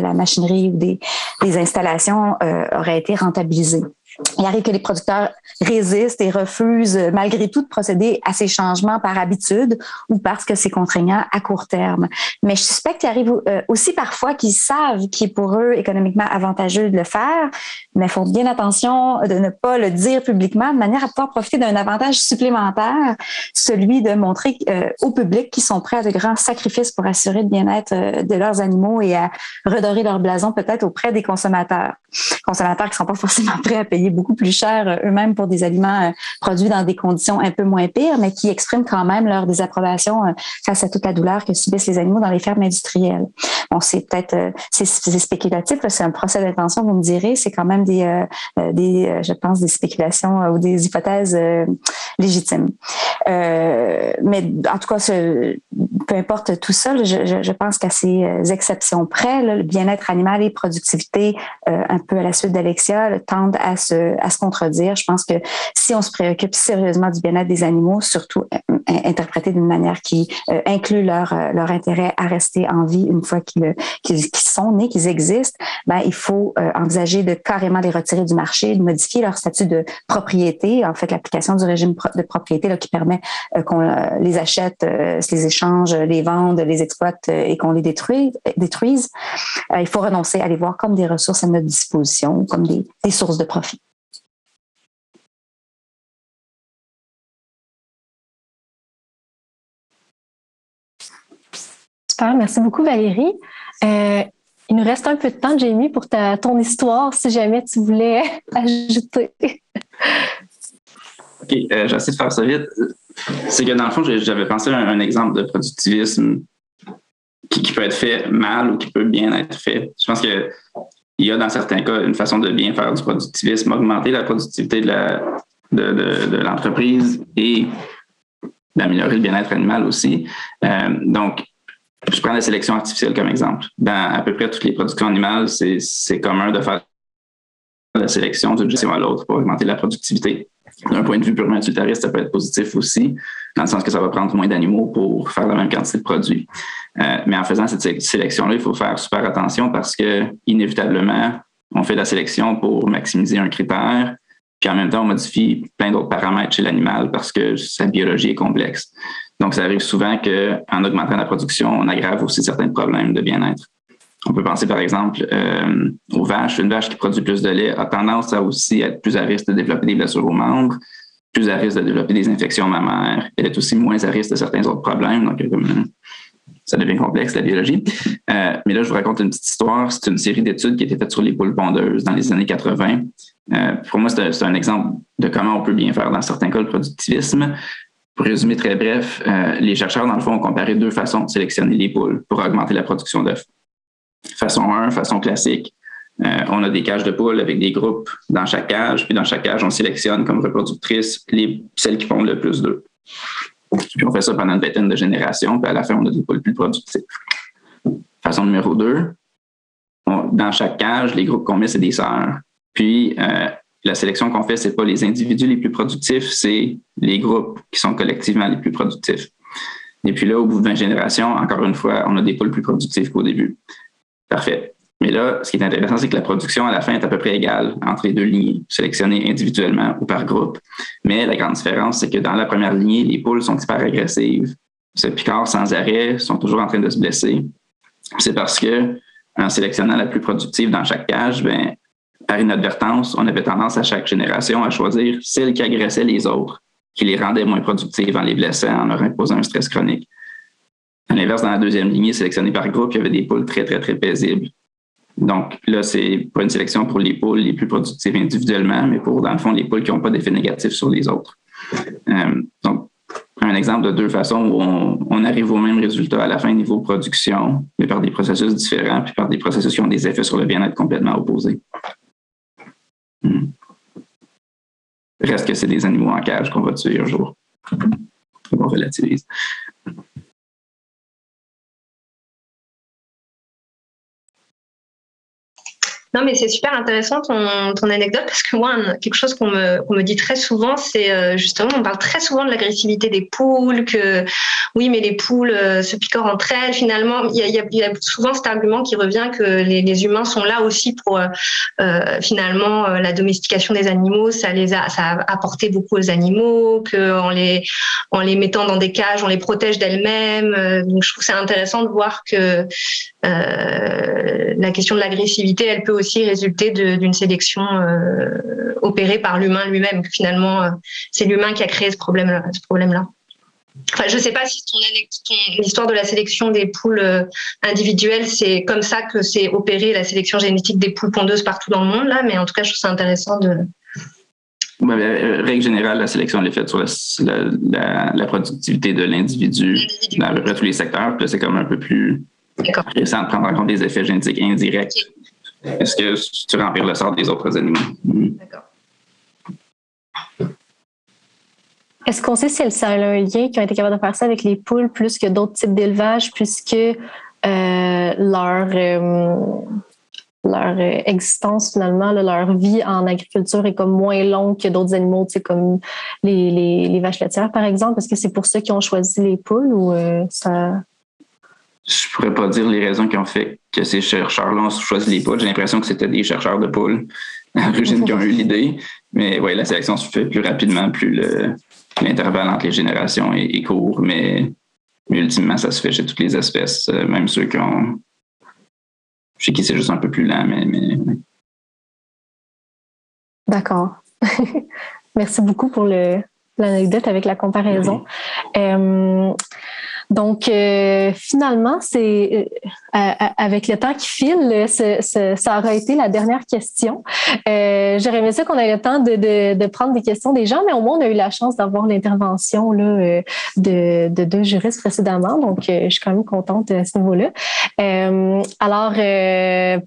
la machinerie, ou des, des installations euh, auraient été rentabilisés il arrive que les producteurs résistent et refusent malgré tout de procéder à ces changements par habitude ou parce que c'est contraignant à court terme. Mais je suspecte qu'il arrive euh, aussi parfois qu'ils savent qu'il est pour eux économiquement avantageux de le faire, mais font bien attention de ne pas le dire publiquement de manière à pouvoir profiter d'un avantage supplémentaire, celui de montrer euh, au public qu'ils sont prêts à de grands sacrifices pour assurer le bien-être euh, de leurs animaux et à redorer leur blason peut-être auprès des consommateurs. Consommateurs qui ne sont pas forcément prêts à payer beaucoup plus cher euh, eux-mêmes pour des aliments euh, produits dans des conditions un peu moins pires, mais qui expriment quand même leur désapprobation euh, face à toute la douleur que subissent les animaux dans les fermes industrielles. Bon, c'est peut-être c'est spéculatif, c'est un procès d'intention, vous me direz, c'est quand même des, des je pense, des spéculations ou des hypothèses légitimes. mais en tout cas, peu importe tout ça, je, je, pense qu'à ces exceptions près, le bien-être animal et productivité, un peu à la suite d'Alexia, tendent à se à se contredire. Je pense que si on se préoccupe sérieusement du bien-être des animaux, surtout euh, interprétées d'une manière qui inclut leur, leur intérêt à rester en vie une fois qu'ils sont nés, qu'ils existent, ben, il faut envisager de carrément les retirer du marché, de modifier leur statut de propriété, en fait l'application du régime de propriété là, qui permet qu'on les achète, les échange, les vende, les exploite et qu'on les détruise. détruise. il faut renoncer à les voir comme des ressources à notre disposition, comme des sources de profit. Super, merci beaucoup Valérie. Euh, il nous reste un peu de temps, Jamie, pour ton histoire, si jamais tu voulais ajouter. OK, euh, j'essaie de faire ça vite. C'est que dans le fond, j'avais pensé à un, exemple de productivisme qui, peut être fait mal ou qui peut bien être fait. Je pense qu'il y a dans certains cas une façon de bien faire du productivisme, augmenter la productivité de l'entreprise et d'améliorer le bien-être animal aussi. Euh, donc, je prends la sélection artificielle comme exemple. Dans à peu près toutes les productions animales, c'est commun de faire la sélection d'une gestion à l'autre pour augmenter la productivité. D'un point de vue purement utilitariste, ça peut être positif aussi, dans le sens que ça va prendre moins d'animaux pour faire la même quantité de produits. Euh, mais en faisant cette sélection-là, il faut faire super attention parce que, inévitablement, on fait la sélection pour maximiser un critère, puis en même temps, on modifie plein d'autres paramètres chez l'animal parce que sa biologie est complexe. Donc, ça arrive souvent qu'en augmentant la production, on aggrave aussi certains problèmes de bien-être. On peut penser par exemple euh, aux vaches. Une vache qui produit plus de lait a tendance à aussi être plus à risque de développer des blessures aux membres, plus à risque de développer des infections mammaires. Elle est aussi moins à risque de certains autres problèmes. Donc, ça devient complexe, la biologie. Euh, mais là, je vous raconte une petite histoire. C'est une série d'études qui a été faite sur les poules pondeuses dans les années 80. Euh, pour moi, c'est un, exemple de comment on peut bien faire dans certains cas le productivisme. Pour résumer très bref, euh, les chercheurs, dans le fond, ont comparé deux façons de sélectionner les poules pour augmenter la production d'œufs. Façon 1, façon classique. on a des cages de poules avec des groupes dans chaque cage, puis dans chaque cage, on sélectionne comme reproductrices les, celles qui pondent le plus d'œufs. Puis on fait ça pendant une vingtaine de générations, puis à la fin, on a des poules plus productives. Façon numéro 2, dans chaque cage, les groupes qu'on met, c'est des sœurs. Puis euh, la sélection qu'on fait, c'est pas les individus les plus productifs, c'est les groupes qui sont collectivement les plus productifs. Et puis là, au bout de 20 générations, encore une fois, on a des poules plus productives qu'au début. Parfait. Mais là, ce qui est intéressant, c'est que la production à la fin est à peu près égale entre les deux lignées, sélectionnées individuellement ou par groupe. Mais la grande différence, c'est que dans la première lignée, les poules sont hyper agressives. Se piquent sans arrêt, sont toujours en train de se blesser. C'est parce que, en sélectionnant la plus productive dans chaque cage, ben, par inadvertance, on avait tendance à chaque génération à choisir celle qui agressait les autres, qui les rendait moins productives en les blessant, en leur imposant un stress chronique. À l'inverse, dans la deuxième lignée, sélectionnée par groupe, il y avait des poules très, très, très paisibles, donc là, c'est pas une sélection pour les poules les plus productives individuellement, mais pour, dans le fond, les poules qui n'ont pas d'effet négatif sur les autres. Euh, donc, un exemple de deux façons où on, arrive au même résultat à la fin niveau production, mais par des processus différents, puis par des processus qui ont des effets sur le bien-être complètement opposés. Reste que c'est des animaux en cage qu'on va tuer un jour. On relativise. Non, mais c'est super intéressant ton, ton, anecdote parce que moi, quelque chose qu'on me, me, dit très souvent, c'est euh, justement, on parle très souvent de l'agressivité des poules, que oui, mais les poules euh, se picorent entre elles. Finalement, il y, a, souvent cet argument qui revient que les, humains sont là aussi pour euh, finalement la domestication des animaux. Ça les a, ça a apporté beaucoup aux animaux, qu'en les, en les mettant dans des cages, on les protège d'elles-mêmes. donc, je trouve que c'est intéressant de voir que la question de l'agressivité, elle peut aussi résulter d'une sélection euh, opérée par l'humain lui-même. Finalement, euh, c'est l'humain qui a créé ce problème-là. Ce problème-là. Enfin, je ne sais pas si l'histoire de la sélection des poules euh, individuelles, c'est comme ça que c'est opéré la sélection génétique des poules pondeuses partout dans le monde, là, mais en tout cas, je trouve ça intéressant de. règle générale, la sélection elle est faite sur la, la, productivité de l'individu dans à peu près tous les secteurs. Puis c'est comme un peu plus récent de prendre en compte des effets génétiques indirects est-ce que tu remplis le sort des autres animaux? Hmm. D'accord. Est-ce qu'on sait si ça a un lien qui ont été capables de faire ça avec les poules plus que d'autres types d'élevage, puisque euh, leur, euh, leur existence finalement, leur vie en agriculture est comme moins longue que d'autres animaux, comme les, les, les, vaches laitières par exemple? Est-ce que c'est pour ça qu'ils ont choisi les poules ou ça je pourrais pas dire les raisons qui ont fait que ces chercheurs-là ont choisi les poules. J'ai l'impression que c'était des chercheurs de poules à l'origine qui ont eu l'idée. Mais oui, la sélection se fait plus rapidement, plus l'intervalle entre les générations est, court. Mais, ultimement, ça se fait chez toutes les espèces, euh, même ceux qui ont. Chez qui c'est juste un peu plus lent, mais. D'accord. Merci beaucoup pour l'anecdote avec la comparaison. Euh, donc, euh, finalement, c'est euh, avec le temps qui file, ça aurait été la dernière question. Euh, J'aurais aimé ça qu'on ait le temps de, prendre des questions des gens, mais au moins, on a eu la chance d'avoir l'intervention de, deux juristes précédemment. Donc, je suis quand même contente à ce niveau-là. alors,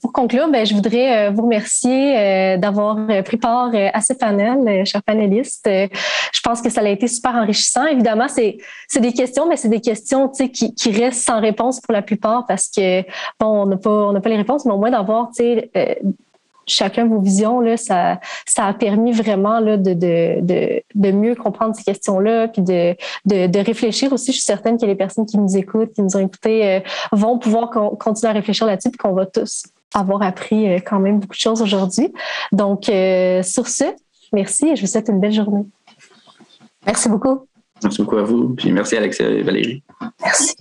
pour conclure, ben, je voudrais vous remercier d'avoir pris part à ce panel, chers panélistes. je pense que ça a été super enrichissant. Évidemment, c'est des questions, mais c'est des questions qui, restent sans réponse pour la plupart parce que, bon, on n'a pas, on pas les réponses, mais au moins d'avoir, euh, chacun vos visions, là, ça, ça a permis vraiment là, de, de, de, mieux comprendre ces questions-là, puis de, de, de, réfléchir aussi. Je suis certaine que les personnes qui nous écoutent, qui nous ont écoutés, euh, vont pouvoir continuer à réfléchir là-dessus, puis qu'on va tous avoir appris euh, quand même beaucoup de choses aujourd'hui. Donc, sur ce, merci et je vous souhaite une belle journée. Merci beaucoup. Merci beaucoup à vous. Puis merci Alex et Valérie. Merci.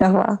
Au revoir.